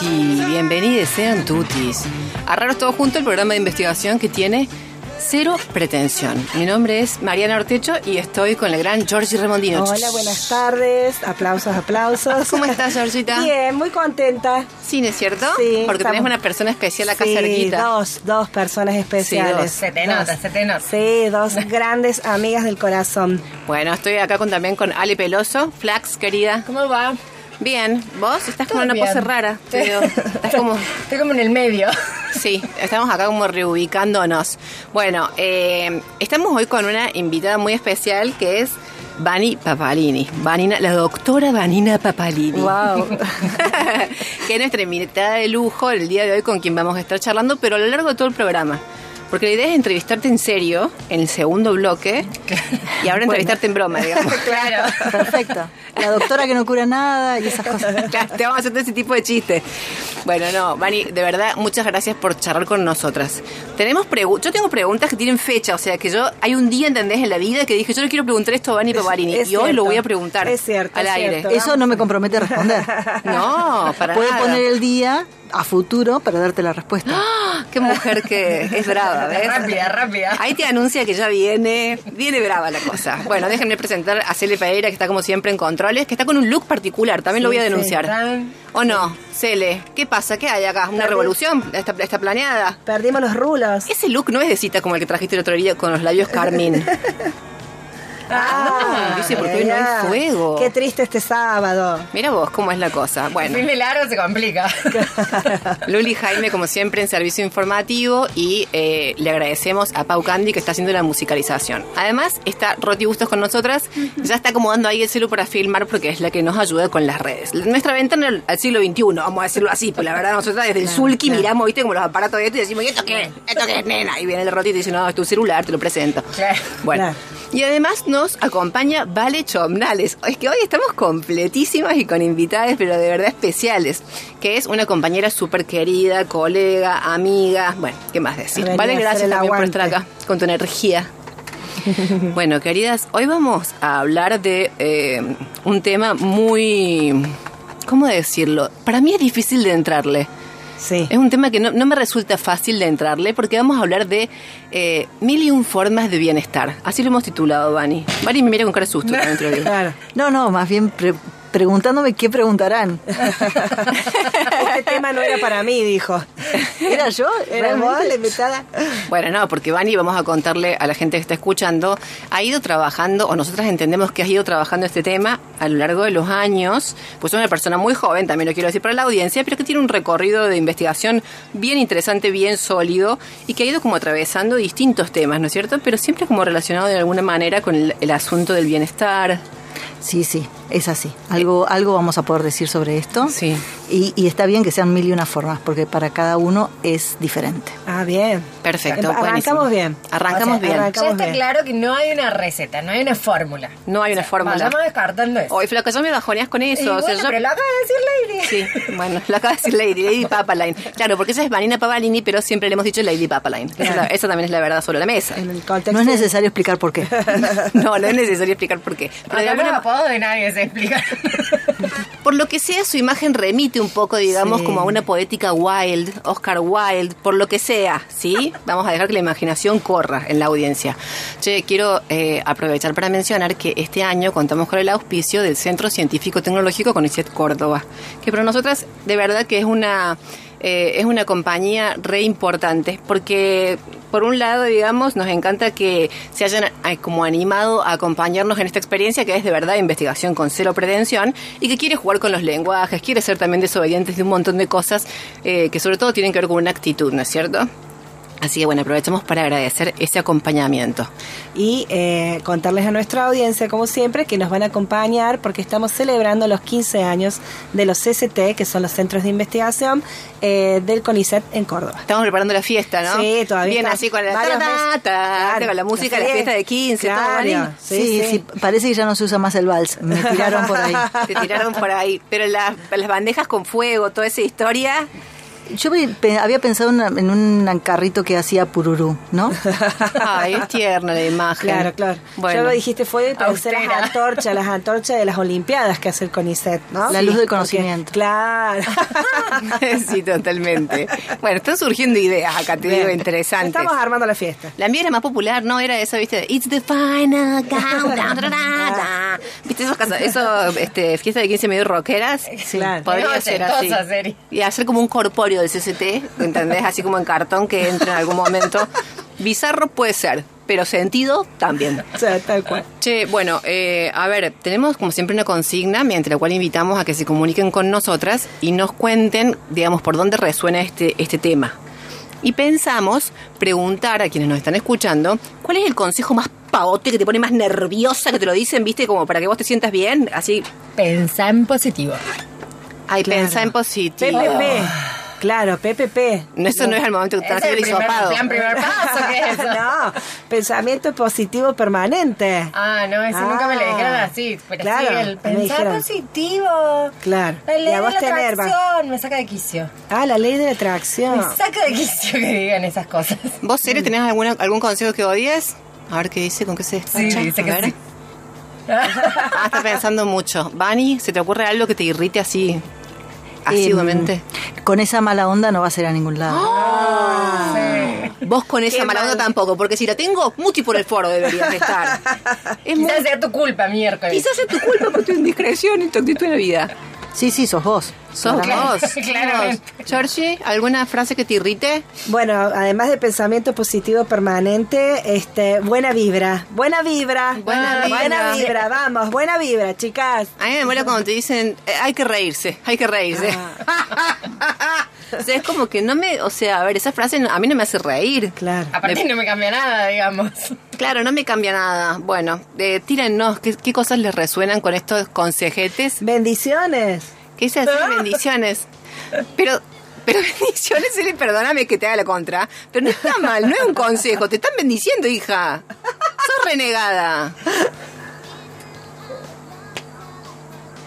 Tutti. Bienvenidos sean tutis. A Raros Todo Junto, el programa de investigación que tiene cero pretensión. Mi nombre es Mariana Ortecho y estoy con el gran Giorgi Remondino. Hola, buenas tardes. Aplausos, aplausos. ¿Cómo estás, Georgita? Bien, muy contenta. Sí, ¿no es cierto? Sí, Porque estamos- tenés una persona especial acá sí, cerquita. dos, dos personas especiales. Sí, Se te nota, se te nota. Sí, dos grandes amigas del corazón. Bueno, estoy acá con, también con Ale Peloso. Flax, querida. ¿Cómo va? Bien, vos estás con una bien. pose rara. Pero estás como... Estoy como en el medio. Sí, estamos acá como reubicándonos. Bueno, eh, estamos hoy con una invitada muy especial que es Vani Papalini. Vanina, la doctora Vanina Papalini. Wow. que es nuestra invitada de lujo el día de hoy con quien vamos a estar charlando, pero a lo largo de todo el programa. Porque la idea es entrevistarte en serio en el segundo bloque y ahora entrevistarte en broma, digamos. Claro. Perfecto. La doctora que no cura nada y esas cosas. Claro, te vamos a hacer todo ese tipo de chistes. Bueno, no, Vani, de verdad, muchas gracias por charlar con nosotras. Tenemos pregu- yo tengo preguntas que tienen fecha, o sea que yo, hay un día, ¿entendés? En la vida que dije, yo le quiero preguntar esto a Vani Paparini. es y hoy lo voy a preguntar Es cierto, al es aire. cierto. Eso no me compromete a responder. No, para Puede nada. poner el día a futuro para darte la respuesta. ¡Ah! Qué mujer que es brava, ¿ves? Rápida, rápida. Ahí te anuncia que ya viene, viene brava la cosa. Bueno, déjenme presentar a Cele Pereira, que está como siempre en controles, que está con un look particular, también lo voy a Sí, sí, denunciar. tan- ¿O no? Cele, ¿qué pasa? ¿Qué hay acá? ¿Una revolución? ¿Está, está planeada? Perdimos los rulos. Ese look no es de cita como el que trajiste el otro día con los labios carmín. Ah, dice, porque hoy no hay Ay, fuego. Qué triste este sábado. Mira vos cómo es la cosa. Bueno, Fin de largo se complica. Luli Jaime, como siempre, en servicio informativo y eh, le agradecemos a Pau Candy que está haciendo la musicalización. Además, está Roti Bustos con nosotras, ya está acomodando ahí el celu para filmar porque es la que nos ayuda con las redes. Nuestra ventana al- siglo XXI, vamos a decirlo así, pues la verdad, nosotros desde el Sulky miramos, viste, como los aparatos de esto y decimos, ¿y esto qué? ¿Esto qué es, nena? Y viene el Roti y te dice, no, es tu celular, te lo presento. Claro. Bueno, Claro. Y además nos acompaña Vale Chomnales. Es que hoy estamos completísimas y con invitadas, pero de verdad especiales. Que es una compañera súper querida, colega, amiga. Bueno, ¿qué más decir? Venía Vale, gracias también por estar acá con tu energía. bueno, queridas, hoy vamos a hablar de eh, un tema muy. ¿Cómo decirlo? Para mí es difícil de entrarle. Sí. Es un tema que no, no me resulta fácil de entrarle porque vamos a hablar de eh, mil y un formas de bienestar. Así lo hemos titulado, Vani. Vani me mira con cara de susto digo. Claro. No, no, más bien pre- preguntándome qué preguntarán. Este tema no era para mí, dijo. ¿Era yo? Era vos la invitada. Bueno, no, porque Vani, vamos a contarle a la gente que está escuchando, ha ido trabajando, o nosotras entendemos que has ido trabajando este tema a lo largo de los años, pues es una persona muy joven, también lo quiero decir para la audiencia, pero que tiene un recorrido de investigación bien interesante, bien sólido, y que ha ido como atravesando distintos temas, ¿no es cierto? Pero siempre como relacionado de alguna manera con el, el asunto del bienestar. Sí, sí, es así. Algo, algo vamos a poder decir sobre esto. Sí. Y, y está bien que sean mil y una formas, porque para cada uno es diferente. Ah, bien. Perfecto. Arrancamos buenísimo. bien. Arrancamos O sea, bien. arranca- Ya está bien. claro que no hay una receta, no hay una fórmula. No hay una fórmula. Vayamos descartando eso. Hoy, flaca, ya me bajoneas con eso. Y o sea, bueno, yo- pero lo acaba de decir Lady. Sí, bueno, lo acaba de decir Lady, Lady Papaline. Claro, porque esa es Vanina Pavalini, pero siempre le hemos dicho Lady Papaline. Esa, la- esa también es la verdad sobre la mesa. En el contexto. No es necesario explicar por qué. No, no es necesario explicar por qué. Pero de alguna los apodos de nadie se explica. por lo que sea, su imagen remite un poco, digamos, Sí. como a una poética wild, Oscar Wilde, por lo que sea, ¿sí? Vamos a dejar que la imaginación corra en la audiencia. Che, quiero eh, aprovechar para mencionar que este año contamos con el auspicio del Centro Científico Tecnológico CONICET Córdoba, que para nosotras de verdad que es una... eh, es una compañía re importante porque por un lado digamos nos encanta que se hayan eh, como animado a acompañarnos en esta experiencia que es de verdad investigación con cero pretensión y que quiere jugar con los lenguajes quiere ser también desobedientes de un montón de cosas eh, que sobre todo tienen que ver con una actitud ¿no es cierto? Así que bueno, aprovechamos para agradecer ese acompañamiento. Y eh, contarles a nuestra audiencia, como siempre, que nos van a acompañar porque estamos celebrando los 15 años de los CCT, que son los Centros de Investigación eh, del CONICET en Córdoba. Estamos preparando la fiesta, ¿no? Sí, todavía Bien está- así con la, ta, ta, meses. ta, Claro, con la música, la la fiesta de 15, todo, Claro. Vani. Sí, Sí, sí. sí, parece que ya no se usa más el vals. Me tiraron por ahí. Te tiraron por ahí. Pero las, las bandejas con fuego, toda esa historia. Yo me- pe- había pensado en un carrito que hacía pururú, ¿no? Ay, es tierna la imagen. Claro, claro. Bueno. Yo lo dijiste fue pensé las Austera. antorchas, las antorchas de las Olimpiadas que hace el CONICET, ¿no? La luz del porque- conocimiento. claro. sí, totalmente. Bueno, están surgiendo ideas acá, te digo, interesantes. Estamos armando la fiesta. La mía era más popular, ¿no? Era esa, ¿viste? It's the final countdown. ¿Viste esos casos? Eso, este, fiesta de 15 medio rockeras. Claro. Podría ser así. serie. Y hacer como un corpóreo del CCT, ¿entendés? Así como en cartón que entre en algún momento. Bizarro puede ser, pero sentido también. O sea, tal cual. Che, bueno, eh, a ver, tenemos como siempre una consigna mediante la cual invitamos a que se comuniquen con nosotras y nos cuenten, digamos, por dónde resuena este, este tema. Y pensamos preguntar a quienes nos están escuchando, ¿cuál es el consejo más pavote que te pone más nerviosa, que te lo dicen, viste, como para que vos te sientas bien? Así, Pensá en positivo. ay, Claro. pensá en positivo. PPP. Claro, PPP. No, eso no es el momento que te Ese están es haciendo el el primer, hisopado. plan, primer paso, ¿qué es eso? no, pensamiento positivo permanente. Ah, no, eso nunca me lo dijeron Ah, así. Pero claro, sí, el pensar dijeron. positivo. Claro. La ley Y a de la atracción me saca de quicio. Ah, la ley de la atracción. Me saca de quicio que digan esas cosas. ¿Vos, Sere, tenés alguna, algún consejo que odies? A ver qué dice, con qué se Sí, despacha. dice A que sí. Ah, está pensando mucho. Vani, ¿se te ocurre algo que te irrite así asiduamente? Em, con esa mala onda no va a ser a ningún lado. Sí. Vos con esa Qué mala onda mal. tampoco, porque si la tengo, muti por el foro deberías de estar. Es muy, Quizás sea tu culpa, miércoles. quizás es tu culpa por tu indiscreción y tu actitud en la vida. Sí, sí, sos vos. Sos Claro, vos. Vos. Georgie, ¿alguna frase que te irrite? Bueno, además de pensamiento positivo permanente, este, buena vibra. Buena vibra. Buena vibra. Buena vibra, vamos, buena vibra, chicas. A mí me mola cuando te dicen, eh, hay que reírse, hay que reírse. o sea, es como que no me, o sea, a ver, esa frase no- a mí no me hace reír. Claro. Aparte no me cambia nada, digamos. Claro, no me cambia nada. Bueno, eh, tírennos, ¿qué, qué cosas les resuenan con estos consejetes? Bendiciones. ¿Qué se hace? Bendiciones. Pero, pero bendiciones, Eli, perdóname que te haga la contra, pero no está mal, no es un consejo, te están bendiciendo, hija. Sos renegada.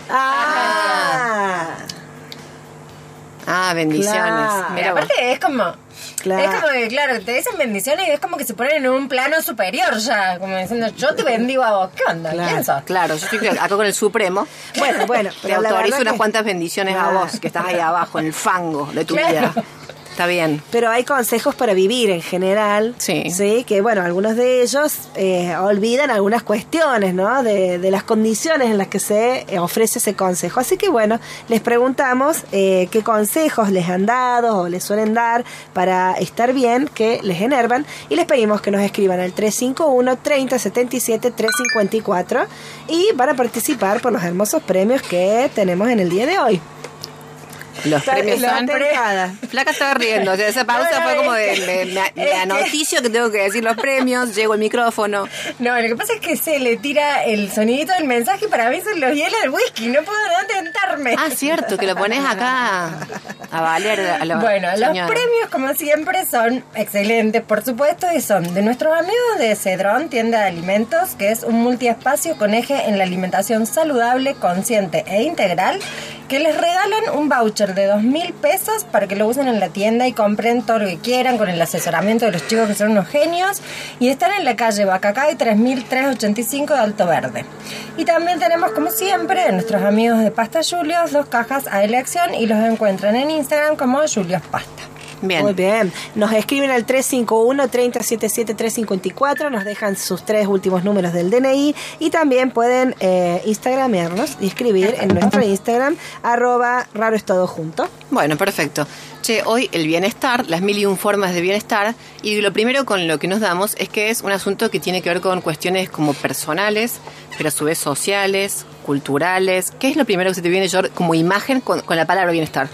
Ah, Ah, bendiciones. Claro. Mira aparte es como... Claro. Es como que, claro, te dicen bendiciones y es como que se ponen en un plano superior ya. Como diciendo, yo te bendigo a vos. ¿Qué onda? Claro. Claro, yo estoy acá con el Supremo. Bueno, bueno, Te pero la autorizo unas que- cuantas bendiciones a vos, que estás ahí abajo, en el fango de tu Claro. vida. Está bien. Pero hay consejos para vivir en general. Sí. Sí, que bueno, algunos de ellos eh, olvidan algunas cuestiones, ¿no? De, de las condiciones en las que se eh, ofrece ese consejo. Así que bueno, les preguntamos eh, qué consejos les han dado o les suelen dar para estar bien, que les enervan. Y les pedimos que nos escriban al 351 3077 354 y van a participar por los hermosos premios que tenemos en el día de hoy. Los premios son... Flaca estaba riendo, o sea, esa pausa fue como de, me, me anoticio que tengo que decir los premios, llego el micrófono. No, lo que pasa es que se le tira el sonidito del mensaje y para mí son los hielos del whisky. No puedo no tentarme. Ah, cierto, que lo pones acá a valer a Bueno, señora. los premios, como siempre, son excelentes, por supuesto, y son de nuestros amigos de Cedrón, tienda de alimentos, que es un multiespacio con eje en la alimentación saludable, consciente e integral, que les regalan un voucher de dos mil pesos para que lo usen en la tienda y compren todo lo que quieran con el asesoramiento de los chicos que son unos genios. Y están en la calle Bacacay 3385 de Alto Verde. Y también tenemos, como siempre, de nuestros amigos de Pasta Julios, dos cajas a elección y los encuentran en Instagram como Julios Pasta. Bien. Muy bien. Nos escriben al 351-3077-354, nos dejan sus tres últimos números del DNI y también pueden eh, instagramearnos y escribir en nuestro Instagram, arroba raro es todo junto. Bueno, perfecto. Che, hoy el bienestar, las mil y un formas de bienestar, y lo primero con lo que nos damos es que es un asunto que tiene que ver con cuestiones como personales, pero a su vez sociales, culturales. ¿Qué es lo primero que se te viene, George, como imagen con, con la palabra bienestar?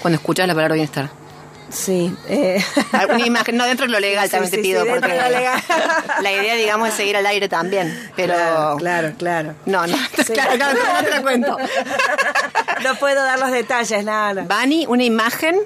Cuando escuchas la palabra bienestar. Sí. eh, Alguna imagen, no dentro de lo legal Sí, también sí, te sí, pido, dentro porque de lo legal. la idea, digamos, es seguir al aire también. Pero. Claro, claro, claro. No, no, claro, claro, no te cuento. No puedo dar los detalles, nada. nada. Bani, una imagen.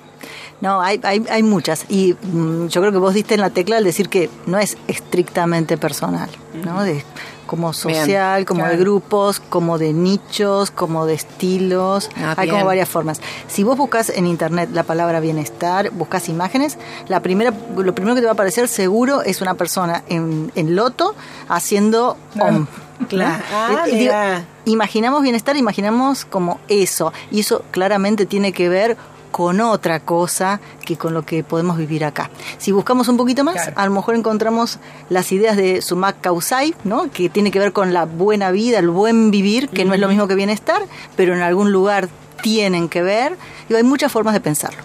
No, hay, hay, hay muchas. Y mm, yo creo que vos diste en la tecla al decir que no es estrictamente personal, ¿no? De, como social, como de grupos, como de nichos, como de estilos. Ah, hay bien. como varias formas. Si vos buscas en internet la palabra bienestar, buscas imágenes, la primera, lo primero que te va a aparecer seguro es una persona en, en loto haciendo om. Claro. Ah, digo, mira. imaginamos bienestar, imaginamos como eso. Y eso claramente tiene que ver con otra cosa que con lo que podemos vivir acá. Si buscamos un poquito más, Claro. a lo mejor encontramos las ideas de Sumak Kausai, ¿no? que tiene que ver con la buena vida, el buen vivir, que no es lo mismo que bienestar, pero en algún lugar tienen que ver. Y hay muchas formas de pensarlo.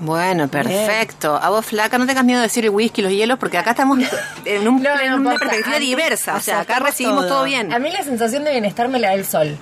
Bueno, perfecto. A vos, flaca, no tengas miedo de decir el whisky, los hielos, porque acá estamos en, un- No, no, en una posta, perspectiva mí- diversa. O sea, acá recibimos todo, todo. bien. A mí la sensación de bienestar me la da el sol.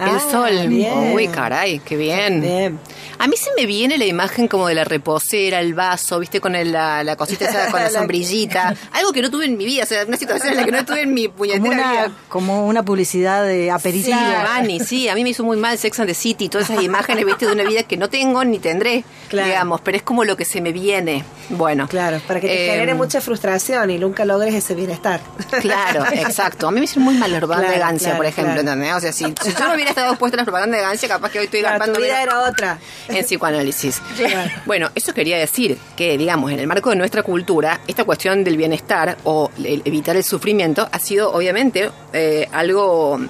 El Ah, sol. bien. Uy, caray, qué bien. Bien. A mí se me viene la imagen como de la reposera, el vaso, viste, con el- la, la cosita esa, con la sombrillita. Algo que no tuve en mi vida, o sea, una situación en la que no tuve en mi Como puñetera una, vida. como una publicidad de Sí, aperitivo. Vani, sí, a mí me hizo muy mal Sex and the City, todas esas imágenes, viste, de una vida que no tengo ni tendré, Claro. digamos, pero es como lo que se me viene. Bueno. Claro, para que te eh, genere mucha frustración y nunca logres ese bienestar. Claro, exacto. A mí me hicieron muy mal la propaganda Claro, de Gancia, claro, por ejemplo. ¿entendés? O sea, si, si yo no hubiera estado expuesta a la propaganda de Gancia, capaz que hoy estoy Claro, tu vida era otra. En psicoanálisis. Claro. Bueno, eso quería decir que, digamos, en el marco de nuestra cultura, esta cuestión del bienestar o el evitar el sufrimiento ha sido, obviamente, eh, algo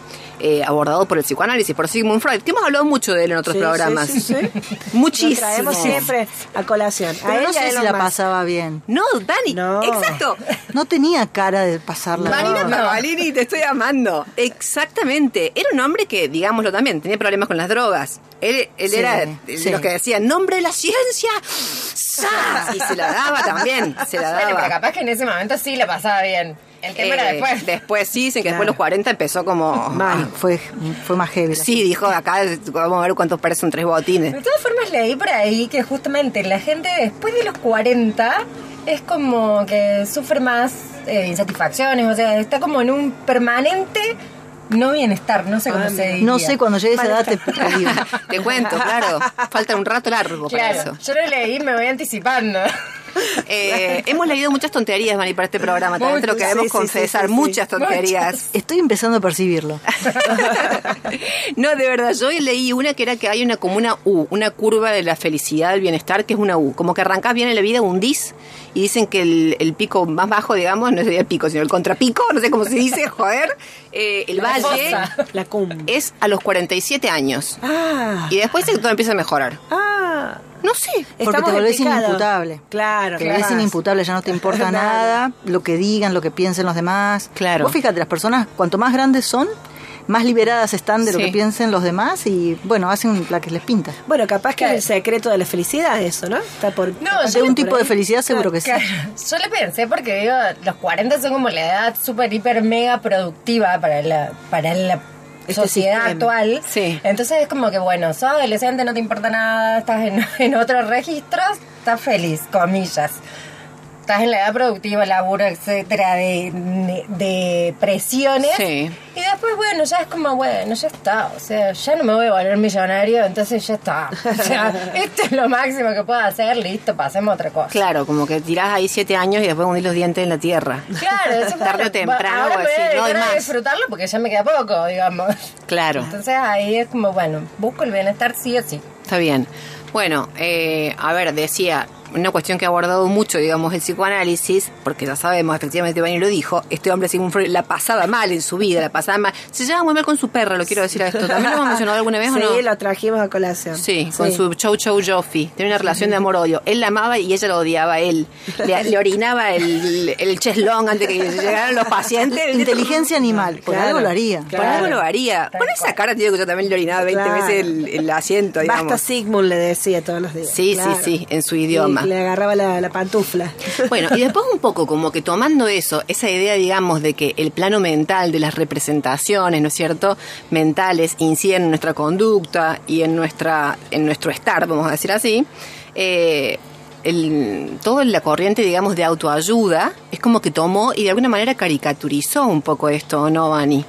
eh, abordado por el psicoanálisis, por Sigmund Freud, que hemos hablado mucho de él en otros Sí, programas. sí, sí, sí. Muchísimo. Lo traemos siempre a colación. a Pero él no sé si la pasaba bien. No, Dani, No. exacto. No tenía cara de pasarla bien. Marina No. Pavalini, te estoy amando. Exactamente. Era un hombre que, digámoslo también, tenía problemas con las drogas. Él, él Sí, era de sí. los que decían, nombre de la ciencia. ¡Sa! Y se la daba también, se la Bueno, pero daba. capaz que en ese momento sí la pasaba bien. El tema era Eh, después. Después sí, dicen que después Claro. los 40 empezó como... Ah, fue, fue más heavy. Sí, dijo, acá vamos a ver cuántos parecen tres botines. De todas formas leí por ahí que justamente la gente después de los 40 es como que sufre más eh, insatisfacciones, o sea, está como en un permanente no bienestar, no sé cómo Ah, se diría. No sé, cuando llegue a esa edad te, te digo. Te cuento, claro. Falta un rato largo para Claro, eso. yo lo leí, me voy anticipando. Eh, hemos leído muchas tonterías, Mani, para este programa. También te lo queremos sí, confesar. sí, sí, sí. Muchas tonterías. Estoy empezando a percibirlo. No, de verdad, yo leí una que era que hay una como una U, una curva de la felicidad, del bienestar, que es una U. Como que arrancás bien en la vida, hundís, y dicen que el, el pico más bajo, digamos, no sería el pico, sino el contrapico, no sé cómo se dice, joder, eh, el La valle. La cumbre. es a los 47 años. Ah, Y después todo empieza a mejorar. ah. No sé. Porque te volvés picado. inimputable. Claro, Te volvés inimputable, ya no te importa nada, lo que digan, lo que piensen los demás. Claro. Vos fíjate, las personas, cuanto más grandes son, más liberadas están de lo que piensen los demás y, bueno, hacen la que les pinta. Bueno, capaz que Claro. es el secreto de la felicidad eso, ¿no? Está por, No, De un por tipo ahí. de felicidad seguro que sí. Claro, yo le pensé porque digo, los 40 son como la edad súper, hiper, mega productiva para la, para la Este sociedad sistema. actual. Sí. Entonces es como que, bueno, sos adolescente, no te importa nada, estás en, en otros registros, estás feliz, comillas. Estás en la edad productiva, laburo, etcétera, de, de presiones. Sí. Y después, bueno, ya es como, bueno, ya está. O sea, ya no me voy a volver millonario, entonces ya está. O sea, esto es lo máximo que puedo hacer, listo, pasemos a otra cosa. Claro, como que tirás ahí siete años y después hundís los dientes en la tierra. Claro, eso Tarde o temprano, Ahora me voy a no disfrutarlo porque ya me queda poco, digamos. Claro. Entonces ahí es como, bueno, busco el bienestar sí o sí. Está bien. Bueno, eh, a ver, decía, una cuestión que ha abordado mucho, digamos, el psicoanálisis, porque ya sabemos, efectivamente, Bani lo dijo, este hombre Sigmund Freud la pasaba mal en su vida, la pasaba mal. Se lleva muy mal con su perra, lo quiero decir a esto. ¿También lo hemos mencionado alguna vez Sí, o no? lo trajimos a colación. Sí, con su Chow Chow Joffy. Tiene una relación de amor-odio. Él la amaba y ella lo odiaba a él. Le, le orinaba el, el cheslón antes que llegaran los pacientes. Inteligencia animal, por Claro. algo lo haría. Por algo lo haría. Con esa cara, tío, que yo también le orinaba 20 Claro. veces el, el asiento, digamos. Basta Sigmund le decía todos los días. Sí, sí, sí, en su idioma. Y le agarraba la, la pantufla. Bueno, y después un poco como que tomando eso, esa idea, digamos, de que el plano mental de las representaciones, ¿no es cierto?, mentales inciden en nuestra conducta y en nuestra en nuestro estar, vamos a decir así, eh, el, toda la corriente, digamos, de autoayuda es como que tomó y de alguna manera caricaturizó un poco esto, ¿no, Vani?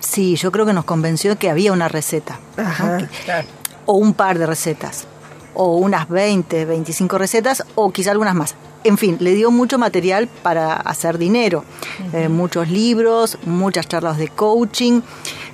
Sí, yo creo que nos convenció de que había una receta. Ajá. Claro. o un par de recetas, o unas 20, 25 recetas, o quizá algunas más. En fin, le dio mucho material para hacer dinero, Eh, muchos libros, muchas charlas de coaching,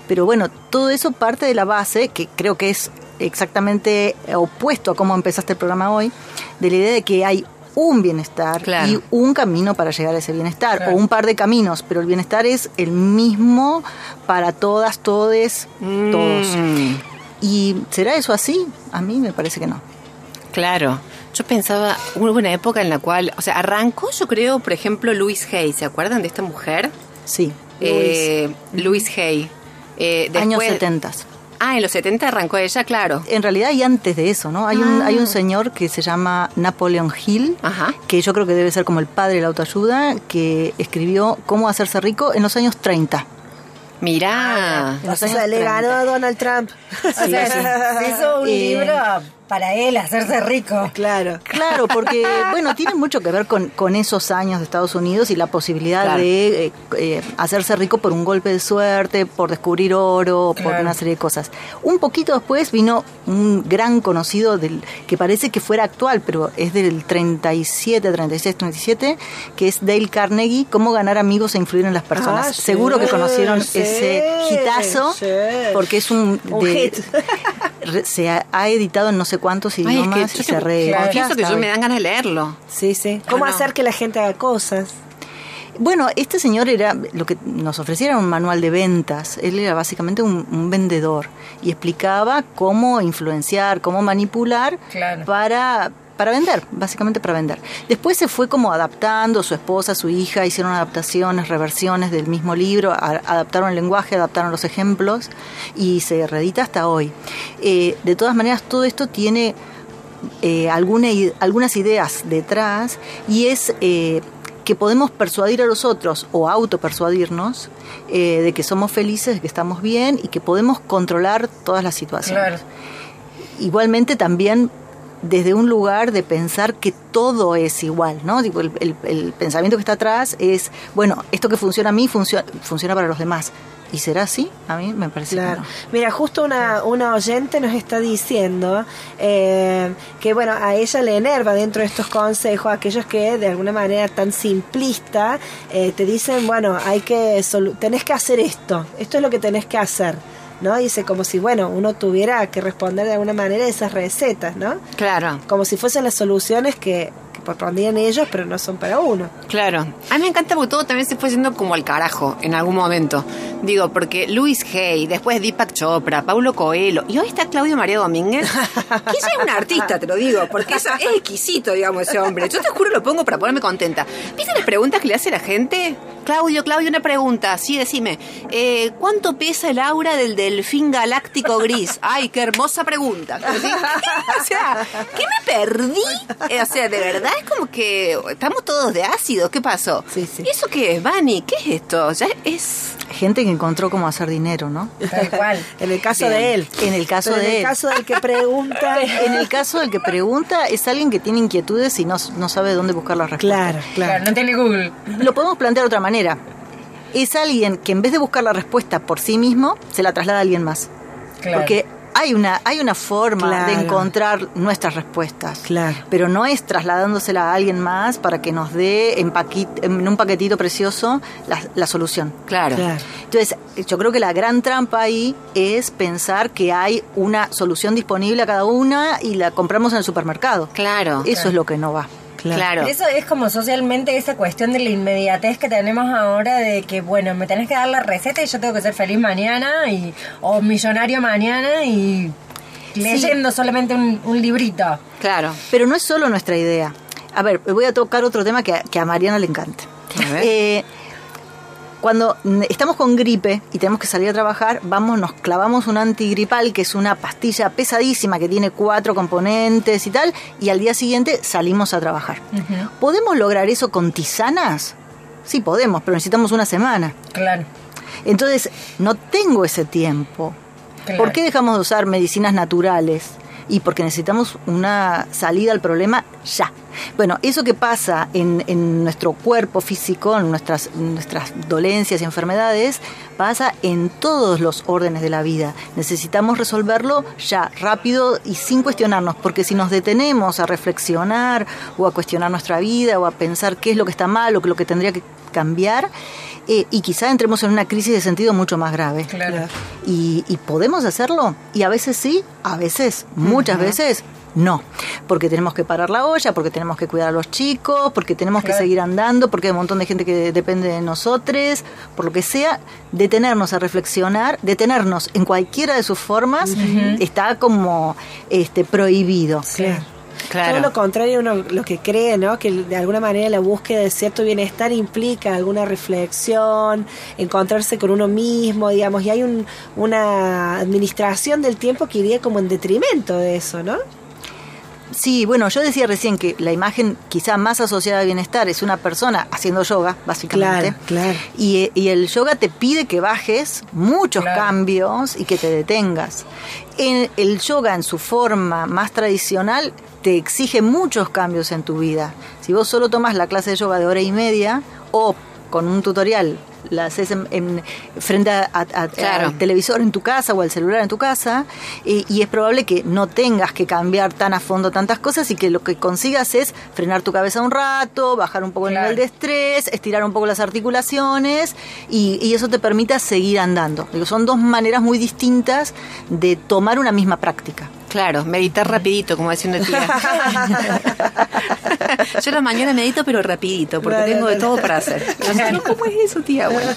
pero bueno, todo eso parte de la base, que creo que es exactamente opuesto a cómo empezaste el programa hoy, de la idea de que hay un bienestar Claro. y un camino para llegar a ese bienestar, Claro. o un par de caminos, pero el bienestar es el mismo para todas, todes, todos. Mm, ¿Y será eso así? A mí me parece que no. Claro. Yo pensaba, hubo una época en la cual, o sea, arrancó, yo creo, por ejemplo, Louise Hay, ¿se acuerdan de esta mujer? Sí. Eh, Louise Hay. Eh, Años después- 70. Ah, en los 70 arrancó ella, claro. En realidad y antes de eso, ¿no? Hay un, Ah. hay un señor que se llama Napoleon Hill, Ajá. que yo creo que debe ser como el padre de la autoayuda, que escribió Cómo hacerse rico en los años 30. Mirá. En los O años sea, le 30. ganó a Donald Trump. O sea, se hizo un Eh, libro para él, hacerse rico. Claro. Claro, porque, bueno, tiene mucho que ver con, con esos años de Estados Unidos y la posibilidad Claro. de eh, eh, hacerse rico por un golpe de suerte, por descubrir oro, por Claro. una serie de cosas. Un poquito después vino un gran conocido del que parece que fuera actual, pero es del 37, 36, 37, que es Dale Carnegie, Cómo ganar amigos e influir en las personas. Ah, sí, Seguro que conocieron sí, ese hitazo, sí. porque es un... Un de- hit. se ha, ha editado en no sé cuántos Ay, es idiomas que y se re... Confieso que yo me dan ganas de leerlo. Sí, sí. ¿Cómo Ah, no. hacer que la gente haga cosas? Bueno, este señor era, lo que nos ofrecía era un manual de ventas. Él era básicamente un, un vendedor y explicaba cómo influenciar, cómo manipular Claro. para, para vender, básicamente para vender. Después se fue como adaptando, su esposa, su hija hicieron adaptaciones, reversiones del mismo libro, a- adaptaron el lenguaje, adaptaron los ejemplos y se reedita hasta hoy. Eh, de todas maneras, todo esto tiene eh, alguna algunas ideas detrás y es eh, que podemos persuadir a los otros o autopersuadirnos eh, de que somos felices, de que estamos bien y que podemos controlar todas las situaciones. Claro. Igualmente también desde un lugar de pensar que todo es igual, ¿no? Digo, el, el- el pensamiento que está atrás es, bueno, esto que funciona a mí funciona, funciona para los demás. ¿Y será así? A mí me parece Claro. que no. Mira, justo una, una oyente nos está diciendo eh, que, bueno, a ella le enerva dentro de estos consejos aquellos que de alguna manera tan simplista eh, te dicen, bueno, hay que tenés que hacer esto, esto es lo que tenés que hacer. ¿No? Dice como si, bueno, uno tuviera que responder de alguna manera esas recetas, ¿no? Claro, Como si fuesen las soluciones que, que propondrían ellos, pero no son para uno. claro. A mí me encanta porque todo también se fue yendo como al carajo en algún momento. Digo, porque Luis Hay, después Deepak Chopra, Paulo Coelho, y hoy está Claudio María Domínguez, que ella es un artista, te lo digo, porque es exquisito, digamos, ese hombre. Yo te juro lo pongo para ponerme contenta. ¿Viste las preguntas que le hace la gente? Claudio, Claudio, una pregunta. Sí, decime. Eh, ¿Cuánto pesa el aura del delfín galáctico gris? Ay, qué hermosa pregunta. O sea, ¿qué me perdí? O sea, de verdad es como que estamos todos de ácido. ¿Qué pasó? Sí, sí. ¿Y eso qué es, Vani? ¿Qué es esto? Ya es... Gente que encontró cómo hacer dinero, ¿no? Tal cual. En el caso Bien. de él. En el caso Pero de en el él. caso del que pregunta. En el caso del que pregunta es alguien que tiene inquietudes y no, no sabe dónde buscar las respuestas. Claro, Claro, claro. no tiene Google. Lo podemos plantear de otra manera. Es alguien que en vez de buscar la respuesta por sí mismo, se la traslada a alguien más. Claro. Porque hay una, hay una forma Claro. de encontrar nuestras respuestas. Claro. Pero no es trasladándosela a alguien más para que nos dé en, paquit- en un paquetito precioso la, la solución. Claro. Claro. Entonces, yo creo que la gran trampa ahí es pensar que hay una solución disponible a cada una y la compramos en el supermercado. Claro. Eso es lo que no va. Claro. Eso es como socialmente esa cuestión de la inmediatez que tenemos ahora de que, bueno, me tenés que dar la receta y yo tengo que ser feliz mañana y o millonario mañana y leyendo solamente un, un librito. Claro. Pero no es solo nuestra idea. A ver, voy a tocar otro tema que a, que a Mariana le encanta. A ver. Eh, cuando estamos con gripe y tenemos que salir a trabajar, vamos, nos clavamos un antigripal, que es una pastilla pesadísima que tiene cuatro componentes y tal, y al día siguiente salimos a trabajar. ¿Podemos lograr eso con tisanas? Sí, podemos, pero necesitamos una semana. Claro. Entonces, no tengo ese tiempo. Claro. ¿Por qué dejamos de usar medicinas naturales? Y porque necesitamos una salida al problema ya. Bueno, eso que pasa en, en nuestro cuerpo físico, en nuestras, nuestras dolencias y enfermedades, pasa en todos los órdenes de la vida. Necesitamos resolverlo ya, rápido y sin cuestionarnos, porque si nos detenemos a reflexionar o a cuestionar nuestra vida o a pensar qué es lo que está mal o lo que tendría que cambiar, eh, y quizá entremos en una crisis de sentido mucho más grave. Claro. Y, y podemos hacerlo, y a veces sí, a veces, muchas veces no, porque tenemos que parar la olla, porque tenemos que cuidar a los chicos, porque tenemos que seguir andando, porque hay un montón de gente que depende de nosotros, por lo que sea, detenernos a reflexionar, detenernos en cualquiera de sus formas, está como este prohibido. Claro. Claro. Todo lo contrario, uno lo que cree, ¿no? Que de alguna manera la búsqueda de cierto bienestar implica alguna reflexión, encontrarse con uno mismo, digamos, y hay un, una administración del tiempo que iría como en detrimento de eso, ¿no? Sí, bueno, yo decía recién que la imagen quizá más asociada al bienestar es una persona haciendo yoga, básicamente. Claro, claro. Y, y el yoga te pide que bajes muchos Claro. cambios y que te detengas. En- el yoga en su forma más tradicional te exige muchos cambios en tu vida. Si vos solo tomas la clase de yoga de hora y media o con un tutorial la haces en, en- frente a, a- a- Claro. al televisor en tu casa o al celular en tu casa y, y es probable que no tengas que cambiar tan a fondo tantas cosas y que lo que consigas es frenar tu cabeza un rato, bajar un poco el nivel de estrés, estirar un poco las articulaciones y, y eso te permita seguir andando. Digo, son dos maneras muy distintas de tomar una misma práctica. Claro, meditar rapidito, como diciendo tía. Yo la mañana medito, pero rapidito, porque tengo de todo para hacer. Yo, ¿Cómo es eso, tía? Bueno,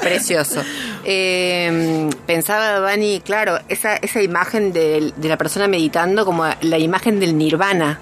precioso. Eh, pensaba, Dani, claro, esa, esa imagen de, la persona meditando como la imagen del nirvana.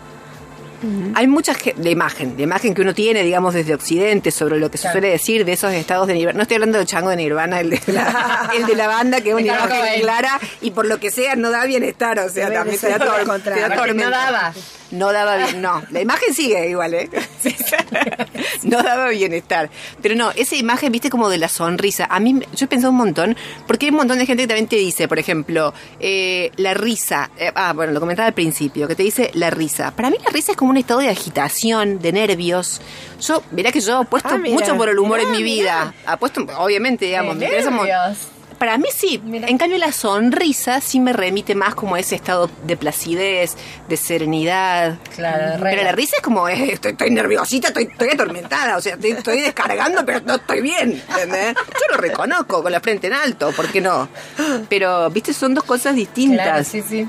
Hay mucha de imagen, de imagen que uno tiene, digamos, desde Occidente sobre lo que se suele decir de esos estados de nirvana. No estoy hablando del chango de nirvana, el de la, el de la banda, que es una imagen clara y por lo que sea no da bienestar, o sea, también ser da, todo te contrario. no daba. No daba bien, no. La imagen sigue igual, ¿eh? No daba bienestar. Pero no, esa imagen, viste, como de la sonrisa. A mí, yo he pensado un montón, porque hay un montón de gente que también te dice, por ejemplo, eh, la risa. Eh, ah, bueno, lo comentaba al principio, que te dice la risa. Para mí la risa es como un estado de agitación, de nervios. Yo, mirá que yo apuesto Ah, mira. mucho por el humor en Mirá, mi vida. Apuesto, obviamente, digamos, me interesa. Para mí sí. Mira. En cambio, la sonrisa sí me remite más como a ese estado de placidez, de serenidad. Claro. Pero la risa es como, eh, estoy, estoy nerviosita, estoy, estoy atormentada, o sea, estoy, estoy descargando, pero no estoy bien. ¿entendés? Yo lo reconozco con la frente en alto, ¿por qué no? Pero, viste, son dos cosas distintas. Claro, sí, sí.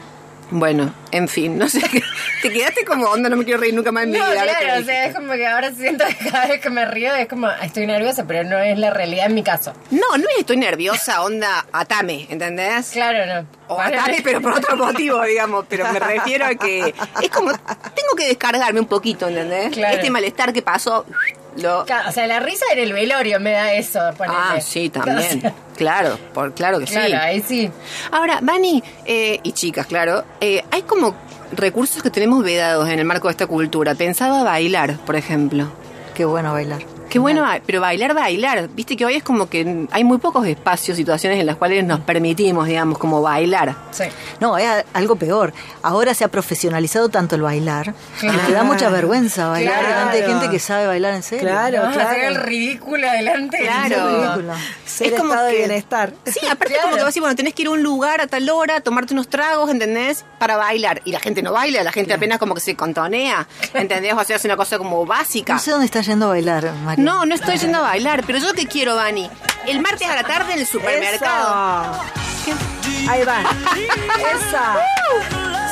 Bueno, en fin, no sé, te quedaste como onda, no me quiero reír nunca más en mi No, vida. claro, o sea, es como que ahora siento que cada vez que me río es como, "Ay, estoy nerviosa, pero no es la realidad en mi caso. No, no es estoy nerviosa, onda, atame, ¿entendés? Claro, no. O atame, pero por otro motivo, digamos. Pero me refiero a que es como, tengo que descargarme un poquito, ¿entendés? Claro. Este malestar que pasó, lo... O sea, la risa en el velorio me da eso. ponele. Ah, sí, también. O sea, Claro, por, claro que Claro, sí. ahí sí. Ahora, Vani, eh, y chicas, claro, eh, hay como recursos que tenemos vedados en el marco de esta cultura. Pensaba bailar, por ejemplo. Qué bueno bailar. Qué bueno, pero bailar, bailar. Viste que hoy es como que hay muy pocos espacios, situaciones en las cuales nos permitimos, digamos, como bailar. Sí. No, es algo peor. Ahora se ha profesionalizado tanto el bailar Claro. que te da mucha vergüenza bailar Claro. delante de gente que sabe bailar en serio. Claro, Vamos a hacer claro. el ridículo adelante. de Claro. todo. Ridículo. Ser Es como estado de que- bienestar. Sí, aparte Claro. como que vas a decir, bueno, tenés que ir a un lugar a tal hora, tomarte unos tragos, ¿entendés? Para bailar. Y la gente no baila, la gente apenas como que se contonea, ¿entendés? O sea, es una cosa como básica. No sé dónde estás yendo a bailar, María. No, no estoy yendo a bailar, pero yo que quiero, Vani. El martes a la tarde en el supermercado. Eso. Ahí va. Esa.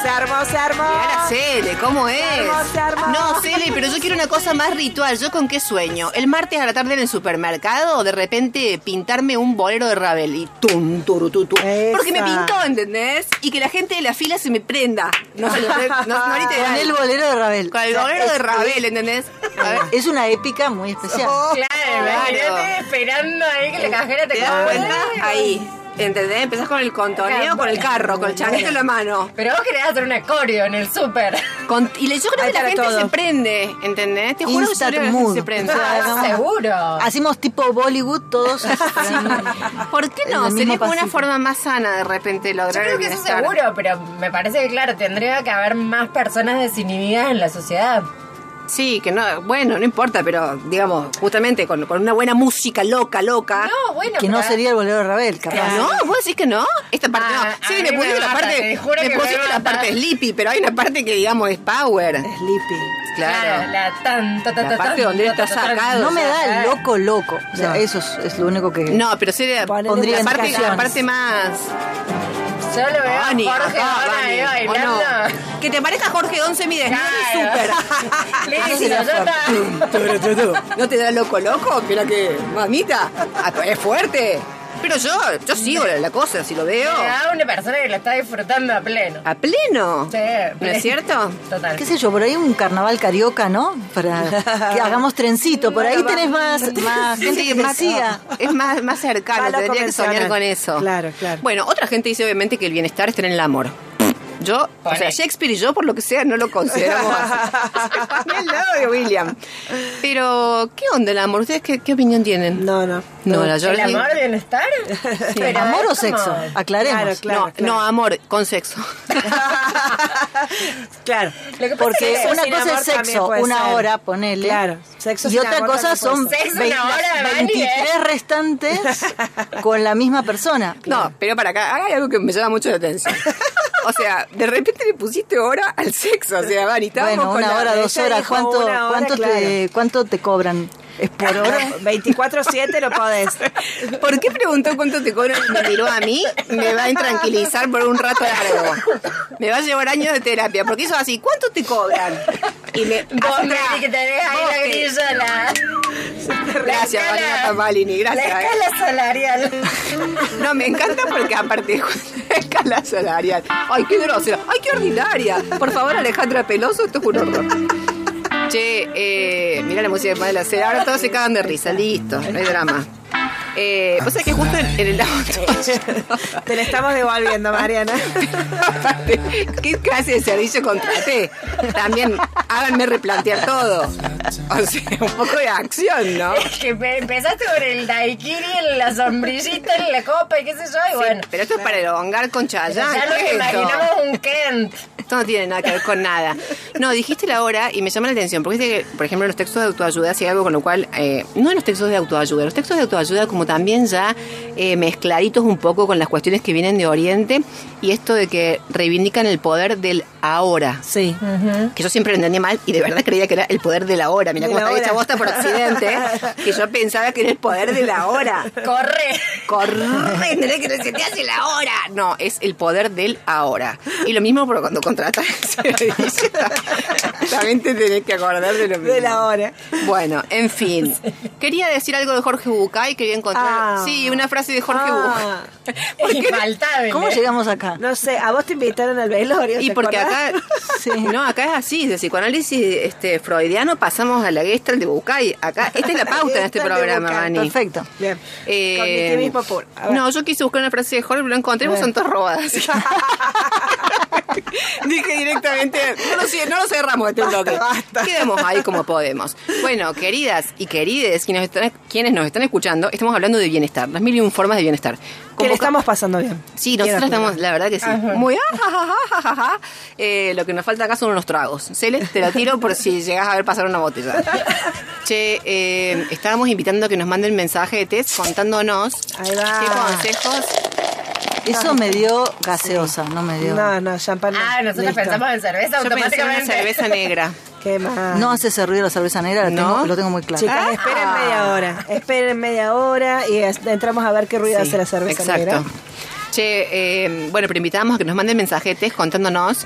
Se armó, se armó. Y ahora Cele, ¿cómo es? armó, se armó. No, Cele, pero yo quiero una cosa más ritual. ¿Yo con qué sueño? El martes a la tarde en el supermercado, de repente pintarme un bolero de Ravel y tum, turu, tu, tu. Porque me pintó, ¿entendés? Y que la gente de la fila se me prenda. No se pre- no, no, ahorita Con el bolero de Ravel. Con el bolero de Ravel, ¿entendés? A ver, Es una épica muy especial. Claro, Claro. imagínate esperando ahí que la cajera te ¿Te das cuenta? Ahí. ¿Entendés? Empezás con el contoneo, con el carro, con el changuito en la mano. Pero vos querés hacer un acorio en el súper. Y le- yo creo Ahí que la gente todo. se prende, ¿entendés? Te juro que Instant yo creo mood. se prende. Sea, hagamos- Seguro. Hacemos tipo Bollywood todos. ¿Por qué no? Sería como una forma más sana de repente Yo lograr creo el que eso seguro, pero me parece que, claro, tendría que haber más personas desinhibidas en la sociedad. Sí, que no, bueno, no importa, pero digamos, justamente con, con una buena música loca, loca. No, bueno, que no pero- sería el bolero de Ravel, capaz. No, vos decís que no. Esta parte Ah, no. Sí, a me mí me pusiste la mata, parte. te juro me que me pusiste la mata. parte sleepy, pero hay una parte que digamos es power. Sleepy. Claro. la tan, ta, ta, La ta, parte tan, donde está sacado. No me da el loco loco. O sea, No. eso es, es lo único que. No, pero sería Pondría la parte, la más. Yo lo veo a Ani, Jorge ¿o bailando. no? Que te parezca Jorge 11 mi desnudo y Claro. súper. Listo, ya está. ¿No te da loco loco? Mira que, mamita, ah, es fuerte. Pero yo, yo sigo la, la cosa, si lo veo. Me da una persona que la está disfrutando a pleno. A pleno. Sí, ¿No es cierto? Total. qué sé yo, por ahí un carnaval carioca, ¿no? Para que hagamos trencito. Por ahí tenés más, más gente Sí, que más- es más, más cercano, tendría que soñar con eso. Claro, claro. Bueno, otra gente dice obviamente que el bienestar está en el amor. Yo, o sea, Shakespeare y yo, por lo que sea, no lo consideramos así. El lado de William. Pero, ¿qué onda el amor? ¿Ustedes qué, qué opinión tienen? No, no. No, la ¿El Jordi- amor bienestar? Pero ¿Amor o sexo? como- Aclaremos. Claro, claro. no, no, amor, con sexo. Claro. Lo que pasa Porque es que una cosa es sexo, una ser. hora, ponele. Claro, sexo y otra cosa son. Sexo una vein- hora, las Vani, 23 ¿eh? restantes con la misma persona. No, pero para acá, hay algo que me llama mucho la atención. O sea, de repente le pusiste hora al sexo. O sea, Vani, estábamos Bueno, con una la- hora, dos horas. ¿Cuánto, una hora, cuánto, claro. te, ¿Cuánto te cobran? ¿Es por hora? 24-7 no podés. ¿Por qué preguntó cuánto te cobran y me miró a mí? Me va a intranquilizar por un rato largo. Me va a llevar años de terapia, porque eso así, ¿cuánto te cobran? Y me Vos, Mary, que tenés ahí la que- grilla, la... Gracias, la María escala- Pamalini, La gracias. escala salarial. No, me encanta porque aparte escala salarial. Ay, qué grosera. Ay, qué ordinaria. Por favor, Alejandra Peloso, esto es un horror. Che, eh, mira la música de la serie. Ahora todos se cagan de risa. Listo, no hay drama. Eh, pues es que justo en, en el auto. Te la estamos devolviendo, Mariana. ¿Qué clase de servicio contraté? También háganme replantear todo. O sea, un poco de acción, ¿no? que pe- empezaste con el daiquiri, la sombrillita, en la copa y qué sé yo, y Sí, bueno. pero esto es para elongar con Ya Chayanne. nos ¿qué es imaginamos un Kent. Esto no tiene nada que ver con nada. No, dijiste la hora y me llama la atención, porque viste que, por ejemplo, en los textos de autoayuda hay algo con lo cual, eh, no en los textos de autoayuda, los textos de autoayuda como también ya eh, mezcladitos un poco con las cuestiones que vienen de Oriente y esto de que reivindican el poder del ahora. Sí. Que yo siempre lo entendí mal y de verdad creía que era el poder de la hora. Mira De cómo está hecha bosta por Occidente, que yo pensaba que era el poder de la hora. Corre. Corre, tenés que se te hace la hora. No, es el poder del ahora. Y lo mismo por cuando contratas servicio. También te tenés que acordar de lo mismo. De la hora. Bueno, en fin. Quería decir algo de Jorge Bucay, quería encontrar. Ah. Sí, una frase de Jorge Ah. Infaltable. ¿Cómo llegamos acá? No sé, a vos te invitaron al velorio. Y ¿te porque acordás? acá, no, acá es así, de psicoanálisis este, freudiano pasamos a la Gestalt de Bucay. Acá, esta es la pauta en este programa, Vani. Perfecto. Bien. Eh, Cognitivismo puro. No, yo quise buscar una frase de Jorge, pero la encontré, son todas robadas. Dije directamente, no lo, no lo cerramos este bloque. basta. Quedemos ahí como podemos. Bueno, queridas y querides, quienes, están, quienes nos están escuchando, estamos hablando de bienestar, las mil y un formas de bienestar. Que le estamos pasando bien. Sí, nosotros estamos, la verdad que sí. Muy ah. Eh, lo que nos falta acá son unos tragos. Cele, te lo tiro por si llegas a ver pasar una botella. Che, eh, estábamos invitando a que nos manden mensaje de test contándonos qué consejos. Eso me dio gaseosa, no me dio. No, no, champán. no. Ah, nosotros Listo. pensamos en cerveza Yo pensé en automáticamente. cerveza negra. Qué mal. No hace ese ruido la cerveza negra, lo, ¿No? tengo, lo tengo muy claro. Chicas, esperen Ah. media hora. Esperen media hora y entramos a ver qué ruido Sí, hace la cerveza exacto. negra. Che, eh, bueno, pero invitamos a que nos manden mensaje de test contándonos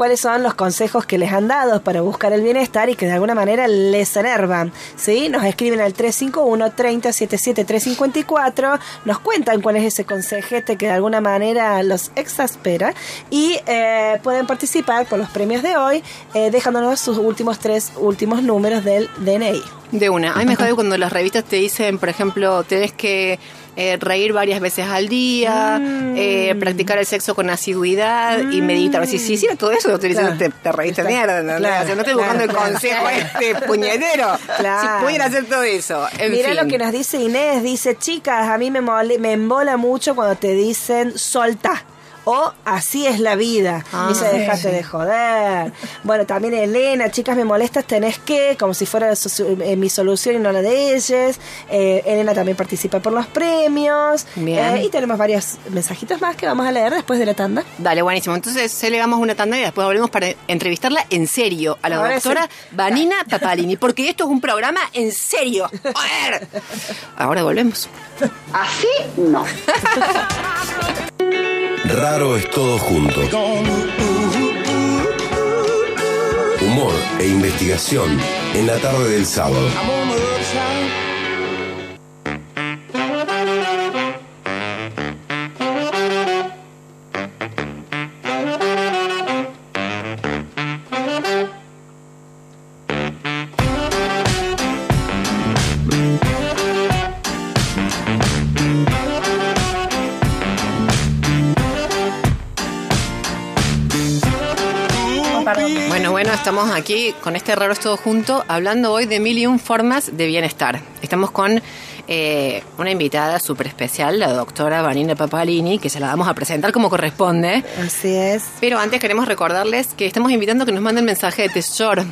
cuáles son los consejos que les han dado para buscar el bienestar y que de alguna manera les enervan. ¿sí? Nos escriben al 351 30 77 354, nos cuentan cuál es ese consejete que de alguna manera los exaspera y eh, pueden participar por los premios de hoy eh, dejándonos sus últimos tres últimos números del DNI. de una. A mí me jode cuando las revistas te dicen, por ejemplo, tenés que eh, reír varias veces al día, Mm. eh, practicar el sexo con asiduidad y meditar. Si si hiciera todo eso, no diciendo Claro. te, te reíste mierda, ¿no? Claro, O sea, no estoy claro, buscando el consejo este puñetero. Si pudiera hacer todo eso. En Mira fin. lo que nos dice Inés, dice, chicas, a mí me, mole- me embola mucho cuando te dicen solta. O así es la vida. Ah, dice, sí, dejate de joder. Bueno, también Elena, chicas, me molestas, tenés que, como si fuera eh, mi solución y no la de ellas. Eh, Elena también participa por los premios. Bien. Eh, y tenemos varios mensajitos más que vamos a leer después de la tanda. Dale, buenísimo. Entonces, se le damos una tanda y después volvemos para entrevistarla en serio a la Ahora doctora sí. Vanina Papalini, porque esto es un programa en serio. Joder. Ahora volvemos. Así no. Raro es todo junto. Humor e investigación en la tarde del sábado. Estamos aquí con este raro todo junto, hablando hoy de mil y un formas de bienestar. Estamos con eh, una invitada súper especial, la doctora Vanina Papalini, que se la vamos a presentar como corresponde. Así es. Pero antes queremos recordarles que estamos invitando a que nos manden mensaje de tesoro.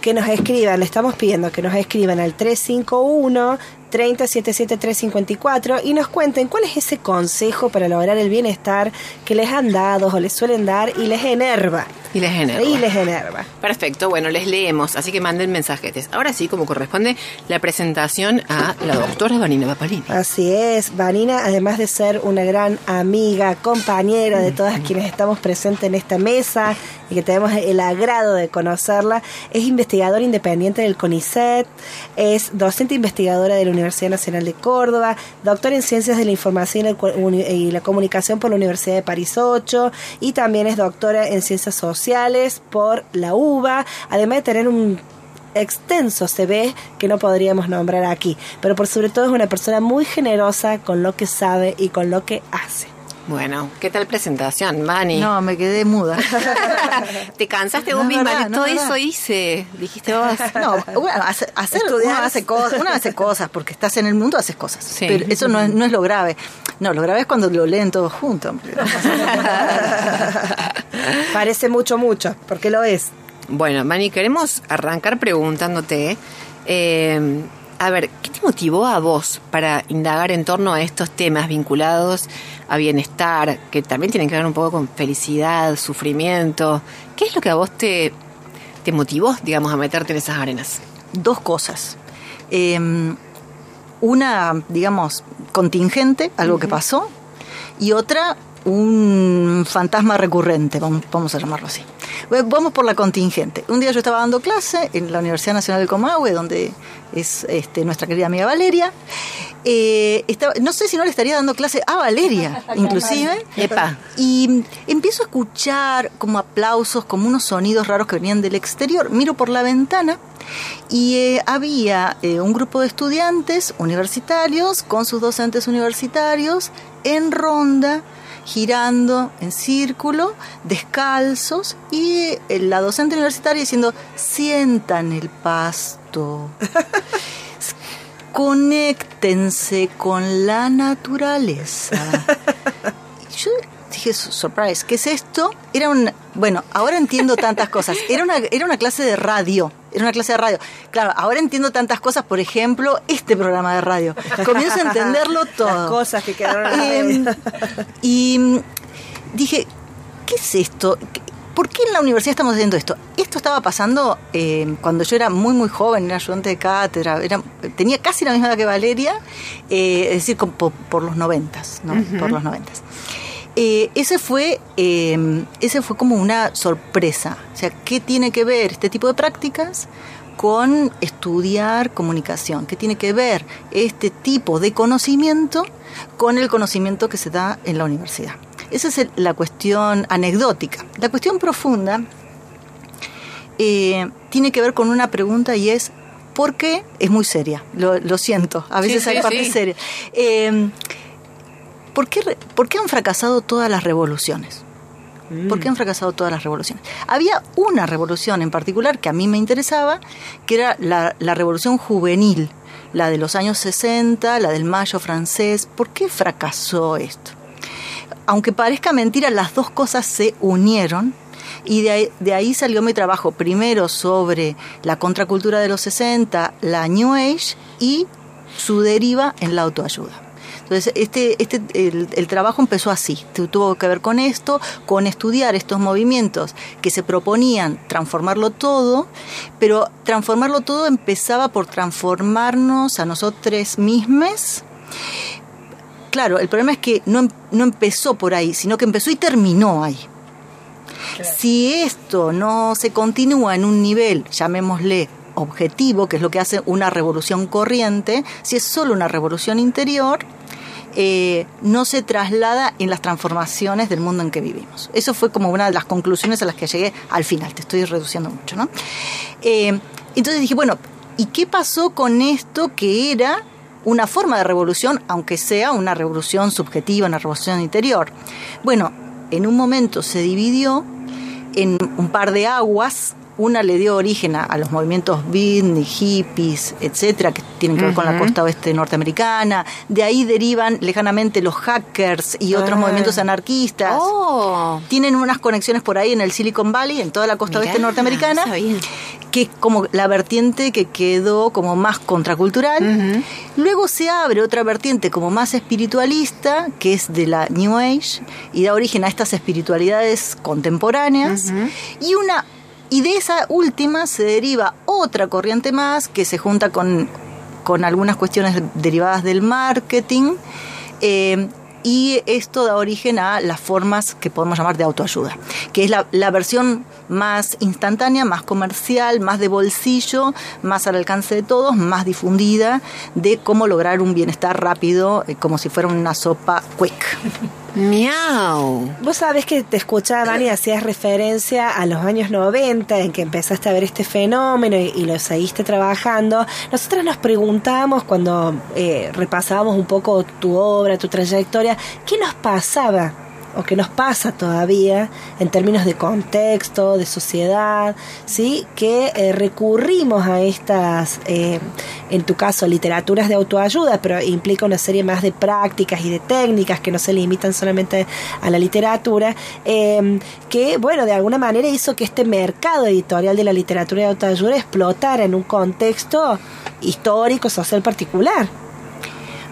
que nos escriban, le estamos pidiendo que nos escriban al 351 3077 354 y nos cuenten cuál es ese consejo para lograr el bienestar que les han dado o les suelen dar y les enerva. Y les genera. Y les enerva. Perfecto, bueno, les leemos, así que manden mensajetes. Ahora sí, como corresponde, la presentación a la doctora Vanina Papalini. Así es, Vanina, además de ser una gran amiga, compañera de todas quienes estamos presentes en esta mesa y que tenemos el agrado de conocerla, es investigadora independiente del CONICET, es docente investigadora de la Universidad Nacional de Córdoba, doctora en Ciencias de la Información y la Comunicación por la Universidad de París 8 y también es doctora en Ciencias Sociales por la UBA, además de tener un extenso CV que no podríamos nombrar aquí, pero por sobre todo es una persona muy generosa con lo que sabe y con lo que hace. Bueno, ¿qué tal presentación, Vani? No, me quedé muda. Te cansaste No vos es misma, verdad, no todo es eso verdad. hice, dijiste vos. No, bueno, hace- hacer, uno hace, cosas, uno hace cosas, porque estás en el mundo, haces cosas. Sí. Pero eso no es, no es lo grave. No, lo grave es cuando lo leen todos juntos. Parece mucho, mucho, porque lo es. Bueno, Mani, queremos arrancar preguntándote, eh, a ver, ¿qué te motivó a vos para indagar en torno a estos temas vinculados a bienestar, que también tienen que ver un poco con felicidad, sufrimiento? ¿Qué es lo que a vos te, te motivó, digamos, a meterte en esas arenas? Dos cosas. Eh, una, digamos, contingente, algo que pasó, y otra, un fantasma recurrente, vamos, vamos a llamarlo así. Bueno, Vamos por la contingente. Un día yo estaba dando clase en la Universidad Nacional del Comahue, donde es este, nuestra querida amiga Valeria. Eh, estaba- no sé si no le estaría dando clase a Valeria, inclusive. Epa. Y empiezo a escuchar como aplausos, como unos sonidos raros que venían del exterior. Miro por la ventana y eh, había eh, un grupo de estudiantes universitarios con sus docentes universitarios en ronda, girando en círculo, descalzos, y eh, la docente universitaria diciendo, sientan el pasto. Conéctense con la naturaleza. Y yo dije, "Su- surprise, ¿qué es esto? Era un, bueno, ahora entiendo tantas cosas. Era una, era una clase de radio. Era una clase de radio. Claro, ahora entiendo tantas cosas, por ejemplo, este programa de radio. Comienzo a entenderlo todo. Las cosas que quedaron en Eh, y mm, dije, ¿qué es esto? ¿Por qué en la universidad estamos haciendo esto? Esto estaba pasando eh, cuando yo era muy, muy joven, era ayudante de cátedra, era, tenía casi la misma edad que Valeria, eh, es decir, por los noventas, ¿no? Por los noventas. Eh, ese fue eh, ese fue como una sorpresa. O sea, ¿qué tiene que ver este tipo de prácticas con estudiar comunicación? ¿Qué tiene que ver este tipo de conocimiento con el conocimiento que se da en la universidad? Esa es el- la cuestión anecdótica. La cuestión profunda eh, tiene que ver con una pregunta y es ¿Por qué? Es muy seria, lo, lo siento, a veces Sí, hay sí, partes sí. serias. ¿Por, qué, re- ¿Por qué han fracasado todas las revoluciones? ¿Por qué han fracasado todas las revoluciones? Había una revolución en particular que a mí me interesaba, que era la, la revolución juvenil, la de los años 60, la del Mayo francés. ¿Por qué fracasó esto? Aunque parezca mentira, las dos cosas se unieron y de ahí, de ahí salió mi trabajo, primero sobre la contracultura de los 60, la New Age y su deriva en la autoayuda. Entonces, este, este, el, el trabajo empezó así, tu- tuvo que ver con esto, con estudiar estos movimientos que se proponían transformarlo todo, pero transformarlo todo empezaba por transformarnos a nosotros mismos. Claro, el problema es que no, em- no empezó por ahí, sino que empezó y terminó ahí. Si esto no se continúa en un nivel, llamémosle objetivo, que es lo que hace una revolución corriente, si es solo una revolución interior, eh, no se traslada en las transformaciones del mundo en que vivimos. Eso fue como una de las conclusiones a las que llegué al final, te estoy reduciendo mucho, ¿no? Eh, entonces dije, bueno, ¿y qué pasó con esto que era una forma de revolución, aunque sea una revolución subjetiva, una revolución interior? Bueno, en un momento se dividió en un par de aguas. Una le dio origen a, a los movimientos beatnik, hippies, etcétera, que tienen que ver con la costa oeste norteamericana. De ahí derivan lejanamente los hackers y otros Ah. movimientos anarquistas. Oh. Tienen unas conexiones por ahí en el Silicon Valley, en toda la costa Mirá, oeste norteamericana, que es como la vertiente que quedó como más contracultural. Luego se abre otra vertiente como más espiritualista, que es de la New Age, y da origen a estas espiritualidades contemporáneas. Y una y de esa última se deriva otra corriente más que se junta con, con algunas cuestiones derivadas del marketing. eh, y esto da origen a las formas que podemos llamar de autoayuda, que es la, la versión más instantánea, más comercial, más de bolsillo, más al alcance de todos, más difundida de cómo lograr un bienestar rápido, eh, como si fuera una sopa quick. Miau. Vos sabés que te escuchaban y hacías referencia a los años 90 en que empezaste a ver este fenómeno y, y lo seguiste trabajando. Nosotras nos preguntábamos cuando eh, repasábamos un poco tu obra, tu trayectoria, ¿qué nos pasaba? O qué nos pasa todavía en términos de contexto, de sociedad, ¿sí? que eh, recurrimos a estas, eh, en tu caso, literaturas de autoayuda, pero implica una serie más de prácticas y de técnicas que no se limitan solamente a la literatura, eh, que, bueno, de alguna manera hizo que este mercado editorial de la literatura de autoayuda explotara en un contexto histórico, social particular.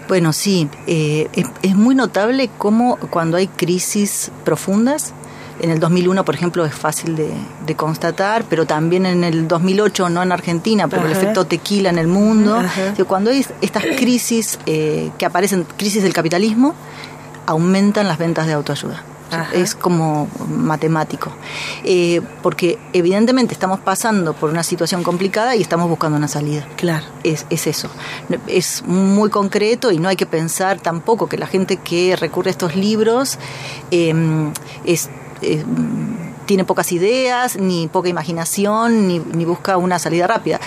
Bueno, sí, eh, es, es muy notable cómo cuando hay crisis profundas, en el 2001, por ejemplo, es fácil de, de constatar, pero también en el 2008, no en Argentina, pero el efecto tequila en el mundo. Ajá. Cuando hay estas crisis eh, que aparecen, crisis del capitalismo, aumentan las ventas de autoayuda. Ajá. Es como matemático. Eh, porque evidentemente estamos pasando por una situación complicada y estamos buscando una salida Claro. es, es eso. Es muy concreto y no hay que pensar tampoco que la gente que recurre a estos libros eh, es, eh, tiene pocas ideas, ni poca imaginación, ni, ni busca una salida rápida.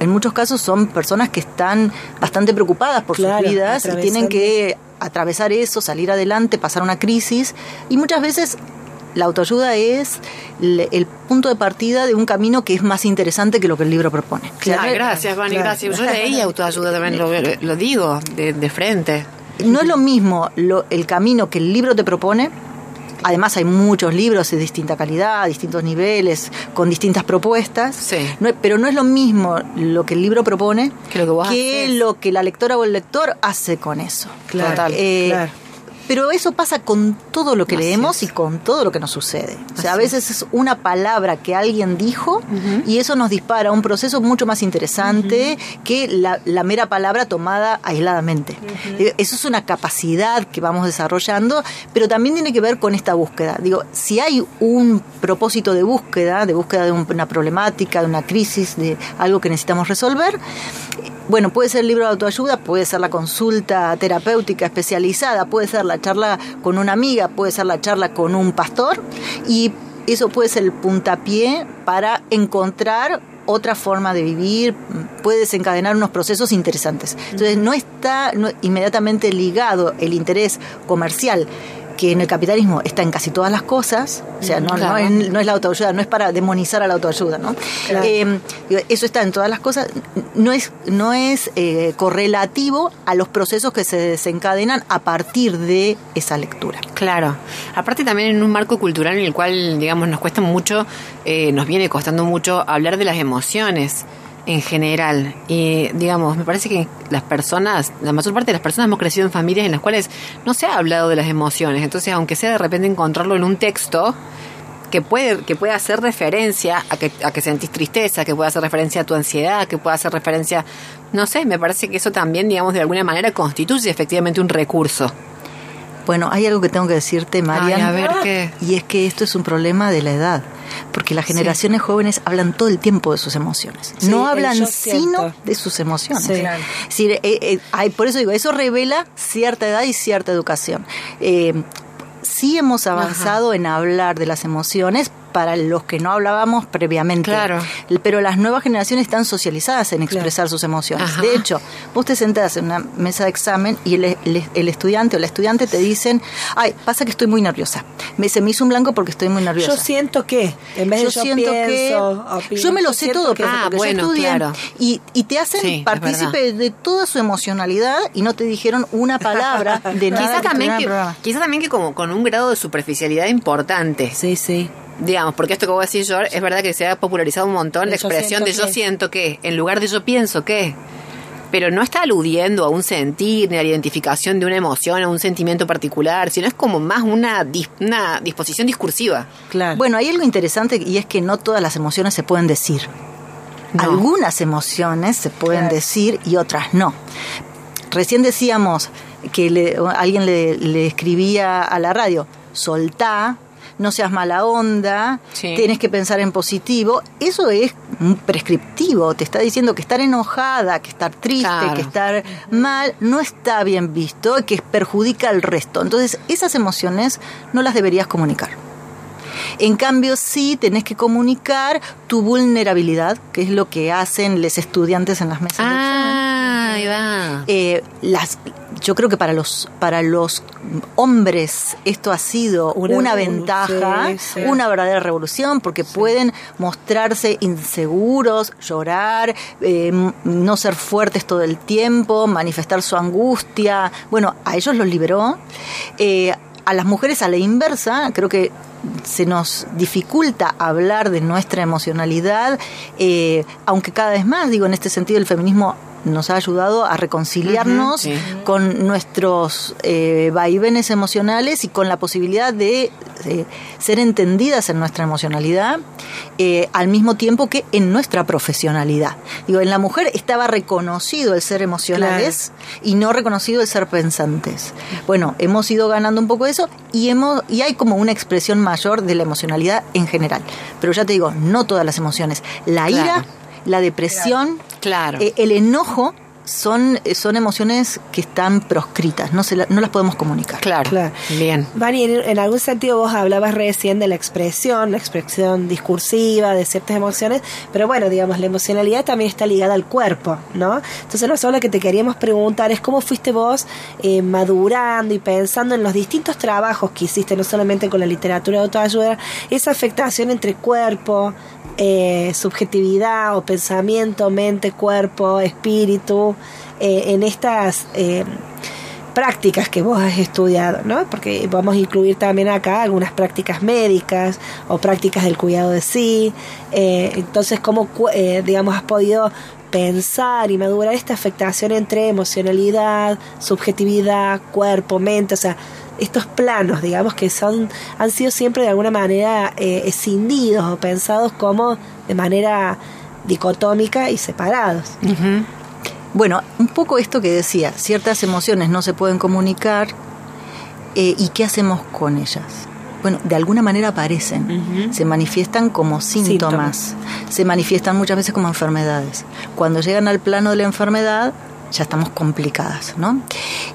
En muchos casos son personas que están bastante preocupadas por Claro, sus vidas y tienen que atravesar eso, salir adelante, pasar una crisis y muchas veces la autoayuda es le- el punto de partida de un camino que es más interesante que lo que el libro propone. Ay, gracias, Vani, Claro. gracias. Yo leí autoayuda también, lo, lo digo de, de frente. No es lo mismo lo- el camino que el libro te propone. Además hay muchos libros de distinta calidad, distintos niveles, con distintas propuestas. Sí. No pero no es lo mismo lo que el libro propone Que lo que vos que haces. lo que la lectora o el lector hace con eso. Claro, Total. Eh, claro. Pero eso pasa con todo lo que Así leemos es. y con todo lo que nos sucede. O sea, a veces es una palabra que alguien dijo y eso nos dispara a un proceso mucho más interesante que la, la mera palabra tomada aisladamente. Eh, Eso es una capacidad que vamos desarrollando, pero también tiene que ver con esta búsqueda. Digo, si hay un propósito de búsqueda, de búsqueda de un- una problemática, de una crisis, de algo que necesitamos resolver, bueno, puede ser el libro de autoayuda, puede ser la consulta terapéutica especializada, puede ser la charla con una amiga, puede ser la charla con un pastor y eso puede ser el puntapié para encontrar otra forma de vivir, puede desencadenar unos procesos interesantes. Entonces no está inmediatamente ligado el interés comercial que en el capitalismo está en casi todas las cosas, o sea, no, no, es, no es la autoayuda, no es para demonizar a la autoayuda, ¿no? Eh, digo, eso está en todas las cosas, no es, no es eh, correlativo a los procesos que se desencadenan a partir de esa lectura. Claro. Aparte también en un marco cultural en el cual, digamos, nos cuesta mucho, eh, nos viene costando mucho hablar de las emociones en general. Y, digamos, me parece que las personas, la mayor parte de las personas hemos crecido en familias en las cuales no se ha hablado de las emociones. Entonces, aunque sea de repente encontrarlo en un texto, que puede, que pueda hacer referencia a que, a que sentís tristeza, que pueda hacer referencia a tu ansiedad, que pueda hacer referencia, no sé, me parece que eso también, digamos, de alguna manera constituye efectivamente un recurso. Bueno, hay algo que tengo que decirte, Marian. Ay, a ver, ¿qué? Y es que esto es un problema de la edad, porque las generaciones jóvenes hablan todo el tiempo de sus emociones. Sí, no hablan sino de sus emociones. Sí. Claro. Es decir, eh, eh, hay- por eso digo, eso revela cierta edad y cierta educación. Eh, sí hemos avanzado en hablar de las emociones para los que no hablábamos previamente. Claro. Pero las nuevas generaciones están socializadas en expresar sus emociones. Ajá. De hecho, vos te sentás en una mesa de examen y el, el- el estudiante o la estudiante te dicen, ay, pasa que estoy muy nerviosa. Me, se me hizo un blanco porque estoy muy nerviosa. Yo siento que, en vez de yo, siento pienso, que opino, yo me lo sé todo que- Ah, porque bueno, yo estudié claro. y, y te hacen Sí, partícipe de toda su emocionalidad y no te dijeron una palabra de nada Quizá también, que, quizá también que como con un grado de superficialidad importante. Sí, sí. Digamos, porque esto que vos decís, George, es verdad que se ha popularizado un montón la expresión de yo que. siento que, en lugar de yo pienso que. Pero no está aludiendo a un sentir ni a la identificación de una emoción, a un sentimiento particular, sino es como más una, dis- una disposición discursiva. Claro. Bueno, hay algo interesante y es que no todas las emociones se pueden decir. No. Algunas emociones se pueden Claro. decir y otras no. Recién decíamos que le- alguien le, le escribía a la radio, soltá, no seas mala onda, Sí. tienes que pensar en positivo. Eso es prescriptivo, te está diciendo que estar enojada, que estar triste, Claro. que estar mal no está bien visto, que perjudica al resto. Entonces, esas emociones no las deberías comunicar. En cambio, sí tenés que comunicar tu vulnerabilidad, que es lo que hacen los estudiantes en las mesas de examen. Ah, ahí va. Eh, las, yo creo que para los para los hombres esto ha sido Una ventaja, sí, sí. una verdadera revolución, porque pueden mostrarse inseguros, llorar, eh, m- no ser fuertes todo el tiempo, manifestar su angustia. Bueno, a ellos los liberó. Eh, a las mujeres a la inversa, creo que se nos dificulta hablar de nuestra emocionalidad, eh, aunque cada vez más, digo, en este sentido el feminismo nos ha ayudado a reconciliarnos sí. con nuestros eh, vaivenes emocionales y con la posibilidad de eh, ser entendidas en nuestra emocionalidad eh, al mismo tiempo que en nuestra profesionalidad. Digo, en la mujer estaba reconocido el ser emocionales y no reconocido el ser pensantes. Bueno, hemos ido ganando un poco eso y hemos y hay como una expresión mayor de la emocionalidad en general. Pero ya te digo, no todas las emociones. La Claro. ira, la depresión, Claro. eh, el enojo son, eh, son emociones que están proscritas, no, se la- no las podemos comunicar. claro. Claro. Bien. Vani, en, en algún sentido vos hablabas recién de la expresión, la expresión discursiva de ciertas emociones, pero bueno, digamos, la emocionalidad también está ligada al cuerpo, ¿no? Entonces nosotros lo que te queríamos preguntar es cómo fuiste vos eh, madurando y pensando en los distintos trabajos que hiciste, no solamente con la literatura de autoayuda, esa afectación entre cuerpo, eh, subjetividad o pensamiento, mente, cuerpo, espíritu, eh, en estas... eh, prácticas que vos has estudiado, ¿no? Porque vamos a incluir también acá algunas prácticas médicas o prácticas del cuidado de sí. Eh, entonces, ¿cómo, eh, digamos, has podido pensar y madurar esta afectación entre emocionalidad, subjetividad, cuerpo, mente? O sea, estos planos, digamos, que son han sido siempre de alguna manera eh, escindidos o pensados como de manera dicotómica y separados. Ujú. Bueno, un poco esto que decía, ciertas emociones no se pueden comunicar eh, y ¿qué hacemos con ellas? Bueno, de alguna manera aparecen, se manifiestan como síntomas, se manifiestan muchas veces como enfermedades. Cuando llegan al plano de la enfermedad, ya estamos complicadas, ¿no?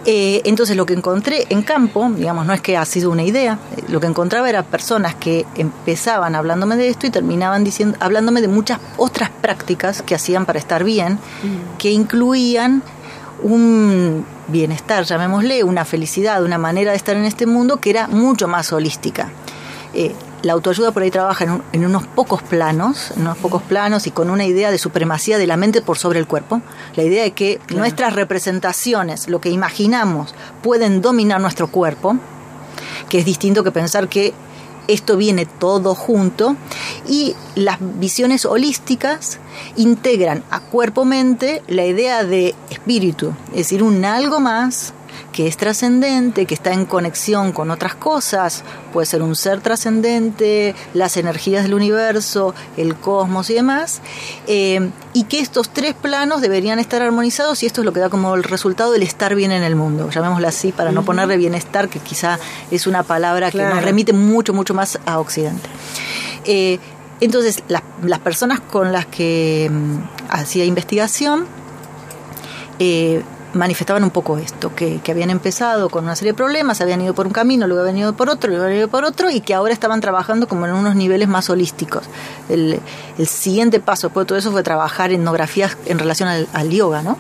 Eh, entonces lo que encontré en campo, digamos, no es que ha sido una idea, lo que encontraba era personas que empezaban hablándome de esto y terminaban diciendo, hablándome de muchas otras prácticas que hacían para estar bien, Mm. que incluían un bienestar, llamémosle, una felicidad, una manera de estar en este mundo que era mucho más holística. Eh, la autoayuda por ahí trabaja en, un- en unos pocos planos, en unos pocos planos y con una idea de supremacía de la mente por sobre el cuerpo. La idea de que nuestras representaciones, lo que imaginamos, pueden dominar nuestro cuerpo, que es distinto que pensar que esto viene todo junto y las visiones holísticas integran a cuerpo-mente la idea de espíritu, es decir, un algo más que es trascendente, que está en conexión con otras cosas, puede ser un ser trascendente, las energías del universo, el cosmos y demás, eh, y que estos tres planos deberían estar armonizados y esto es lo que da como el resultado del estar bien en el mundo, llamémoslo así, para no ponerle bienestar, que quizá es una palabra que nos remite mucho, mucho más a Occidente. Eh, entonces, las, las personas con las que mm, hacía investigación eh, manifestaban un poco esto, que, que habían empezado con una serie de problemas, habían ido por un camino, luego habían ido por otro, luego habían ido por otro, y que ahora estaban trabajando como en unos niveles más holísticos. El, el siguiente paso después de todo eso fue trabajar etnografías en relación al, al yoga, ¿no?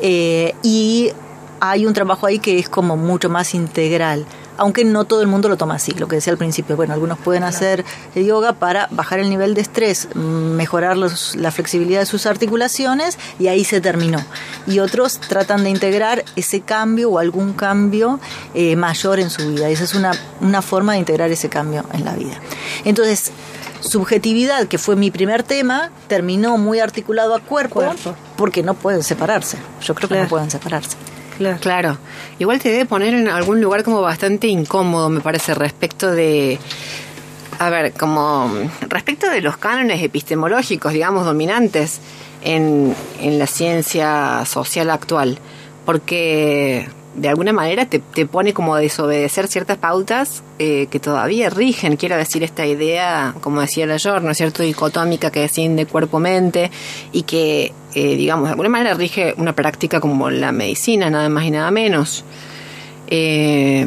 Eh, y hay un trabajo ahí que es como mucho más integral, aunque no todo el mundo lo toma así, lo que decía al principio. Bueno, algunos pueden hacer yoga para bajar el nivel de estrés, mejorar los- la flexibilidad de sus articulaciones y ahí se terminó. Y otros tratan de integrar ese cambio o algún cambio eh, mayor en su vida. Esa es una, una forma de integrar ese cambio en la vida. Entonces, subjetividad, que fue mi primer tema, terminó muy articulado a cuerpo, Cuerpo. porque no pueden separarse. Yo creo que Claro. no pueden separarse. Claro. Igual te debe poner en algún lugar como bastante incómodo, me parece, respecto de. A ver, como. Respecto de los cánones epistemológicos, digamos, dominantes en, en la ciencia social actual. Porque de alguna manera te, te pone como a desobedecer ciertas pautas eh, que todavía rigen, quiero decir, esta idea, como decía la Yor, ¿no es cierto?, dicotómica que desciende cuerpo-mente y que, eh, digamos, de alguna manera rige una práctica como la medicina, nada más y nada menos. Eh,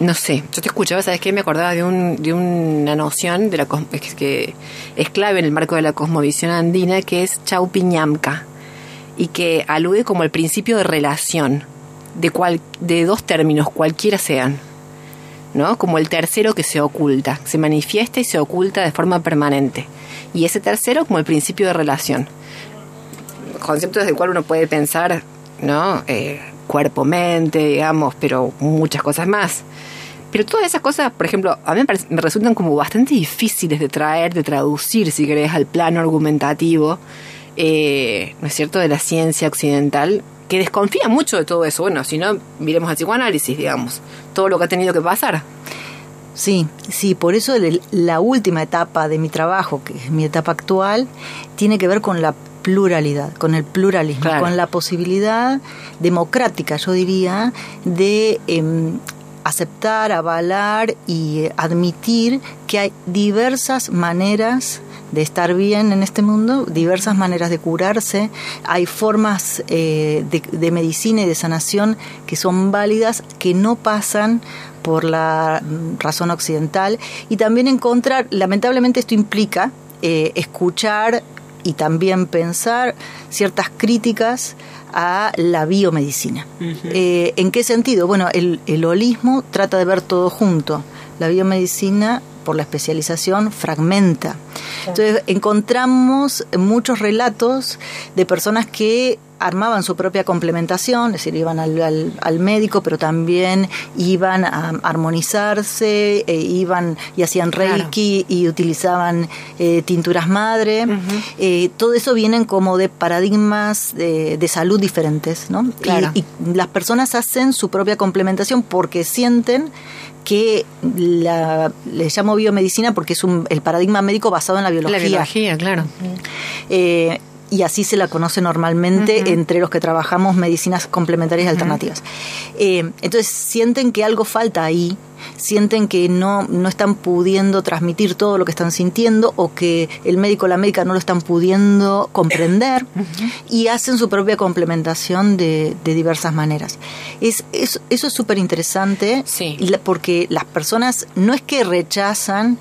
no sé, yo te escuchaba, ¿sabes qué? Me acordaba de, un, de una noción de la que es clave en el marco de la cosmovisión andina, que es Chaupiñamca, y que alude como el principio de relación, de, cual, de dos términos, cualquiera sean. ¿no? Como el tercero que se oculta, se manifiesta y se oculta de forma permanente. Y ese tercero como el principio de relación. Concepto desde el cual uno puede pensar, ¿no? Eh, cuerpo-mente, digamos, pero muchas cosas más. Pero todas esas cosas, por ejemplo, a mí me, resultan como bastante difíciles de traer, de traducir, si querés, al plano argumentativo, eh, ¿no es cierto?, de la ciencia occidental, que desconfía mucho de todo eso. Bueno, si no, miremos al psicoanálisis, digamos, todo lo que ha tenido que pasar. Sí, sí, por eso el- la última etapa de mi trabajo, que es mi etapa actual, tiene que ver con la pluralidad, con el pluralismo, Claro. con la posibilidad democrática, yo diría, de em, aceptar, avalar y eh, admitir que hay diversas maneras de estar bien en este mundo, diversas maneras de curarse, hay formas eh, de, de medicina y de sanación que son válidas, que no pasan por la razón occidental y también encontrar, lamentablemente esto implica eh, escuchar y también pensar ciertas críticas a la biomedicina. Eh, ¿En qué sentido? Bueno, el, el holismo trata de ver todo junto. La biomedicina, por la especialización, fragmenta. Entonces, encontramos muchos relatos de personas que armaban su propia complementación, es decir, iban al, al- al médico, pero también iban a armonizarse, e iban y hacían Claro. reiki y utilizaban eh, tinturas madre. Eh, todo eso vienen como de paradigmas de, de salud diferentes, ¿no? Claro. Y, y las personas hacen su propia complementación porque sienten que la, le llamo biomedicina porque es un, el paradigma médico basado en la biología. La biología, claro. Eh, y así se la conoce normalmente entre los que trabajamos medicinas complementarias y alternativas. Eh, entonces sienten que algo falta ahí, sienten que no, no están pudiendo transmitir todo lo que están sintiendo o que el médico o la médica no lo están pudiendo comprender y hacen su propia complementación de, de diversas maneras. Es, es- eso es súper interesante Sí. porque las personas no es que rechazan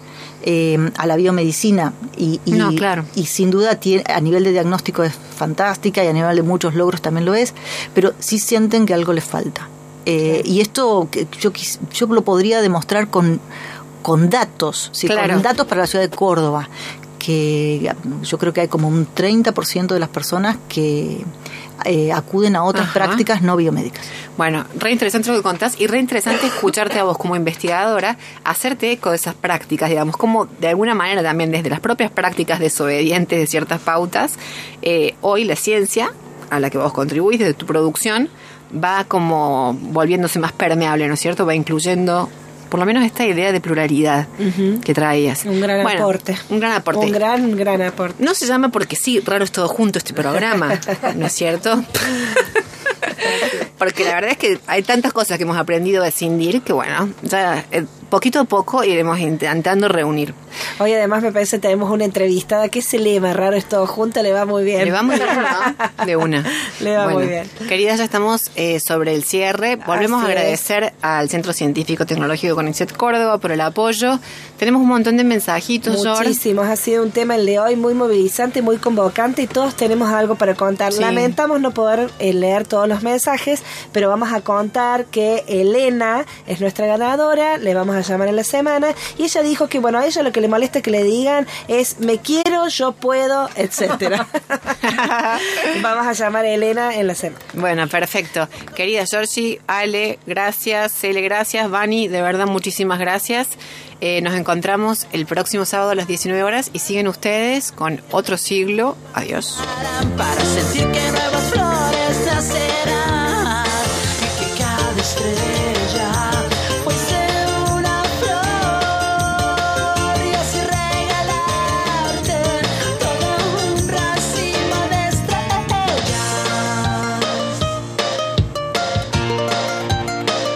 eh, a la biomedicina y, y- No, claro. y sin duda tiene, a nivel de diagnóstico es fantástica y a nivel de muchos logros también lo es, pero sí sienten que algo les falta. Eh, y esto yo, yo lo podría demostrar con, con datos, ¿sí? Claro. con datos para la ciudad de Córdoba, que yo creo que hay como un 30% de las personas que eh, acuden a otras Ajá. prácticas no biomédicas. Bueno, re interesante lo que contás y re interesante escucharte a vos como investigadora hacerte eco de esas prácticas, digamos, como de alguna manera también desde las propias prácticas desobedientes de ciertas pautas, eh, hoy la ciencia a la que vos contribuís desde tu producción va como volviéndose más permeable, ¿no es cierto? Va incluyendo por lo menos esta idea de pluralidad que traías. Un gran Bueno, aporte. Un gran aporte. Un gran, gran aporte. No se llama porque sí, raro es todo junto este programa, ¿no es cierto? Porque la verdad es que hay tantas cosas que hemos aprendido a escindir que bueno, ya eh, poquito a poco iremos intentando reunir. Hoy además me parece que tenemos una entrevistada que ese lema raro es todo junto, le va muy bien. Le va muy bien, ¿no? De una. Le va muy bien. Queridas, ya estamos eh, sobre el cierre. Volvemos Así a agradecer al Centro Científico Tecnológico Conexet Córdoba por el apoyo. Tenemos un montón de mensajitos, George. Muchísimos, ha sido un tema el de hoy muy movilizante, muy convocante y todos tenemos algo para contar. Sí. Lamentamos no poder eh, leer todos los mensajes, pero vamos a contar que Elena es nuestra ganadora, le vamos a llamar en la semana y ella dijo que bueno, a ella lo que le molesta que le digan es me quiero, yo puedo, etcétera. vamos a llamar a Elena en la semana. Bueno, perfecto. Querida Georgie, Ale, gracias. Cele, gracias. Vani, de verdad, muchísimas gracias. Eh, nos encontramos el próximo sábado a las 19 horas y siguen ustedes con otro siglo. Adiós. para sentir que nuevas flores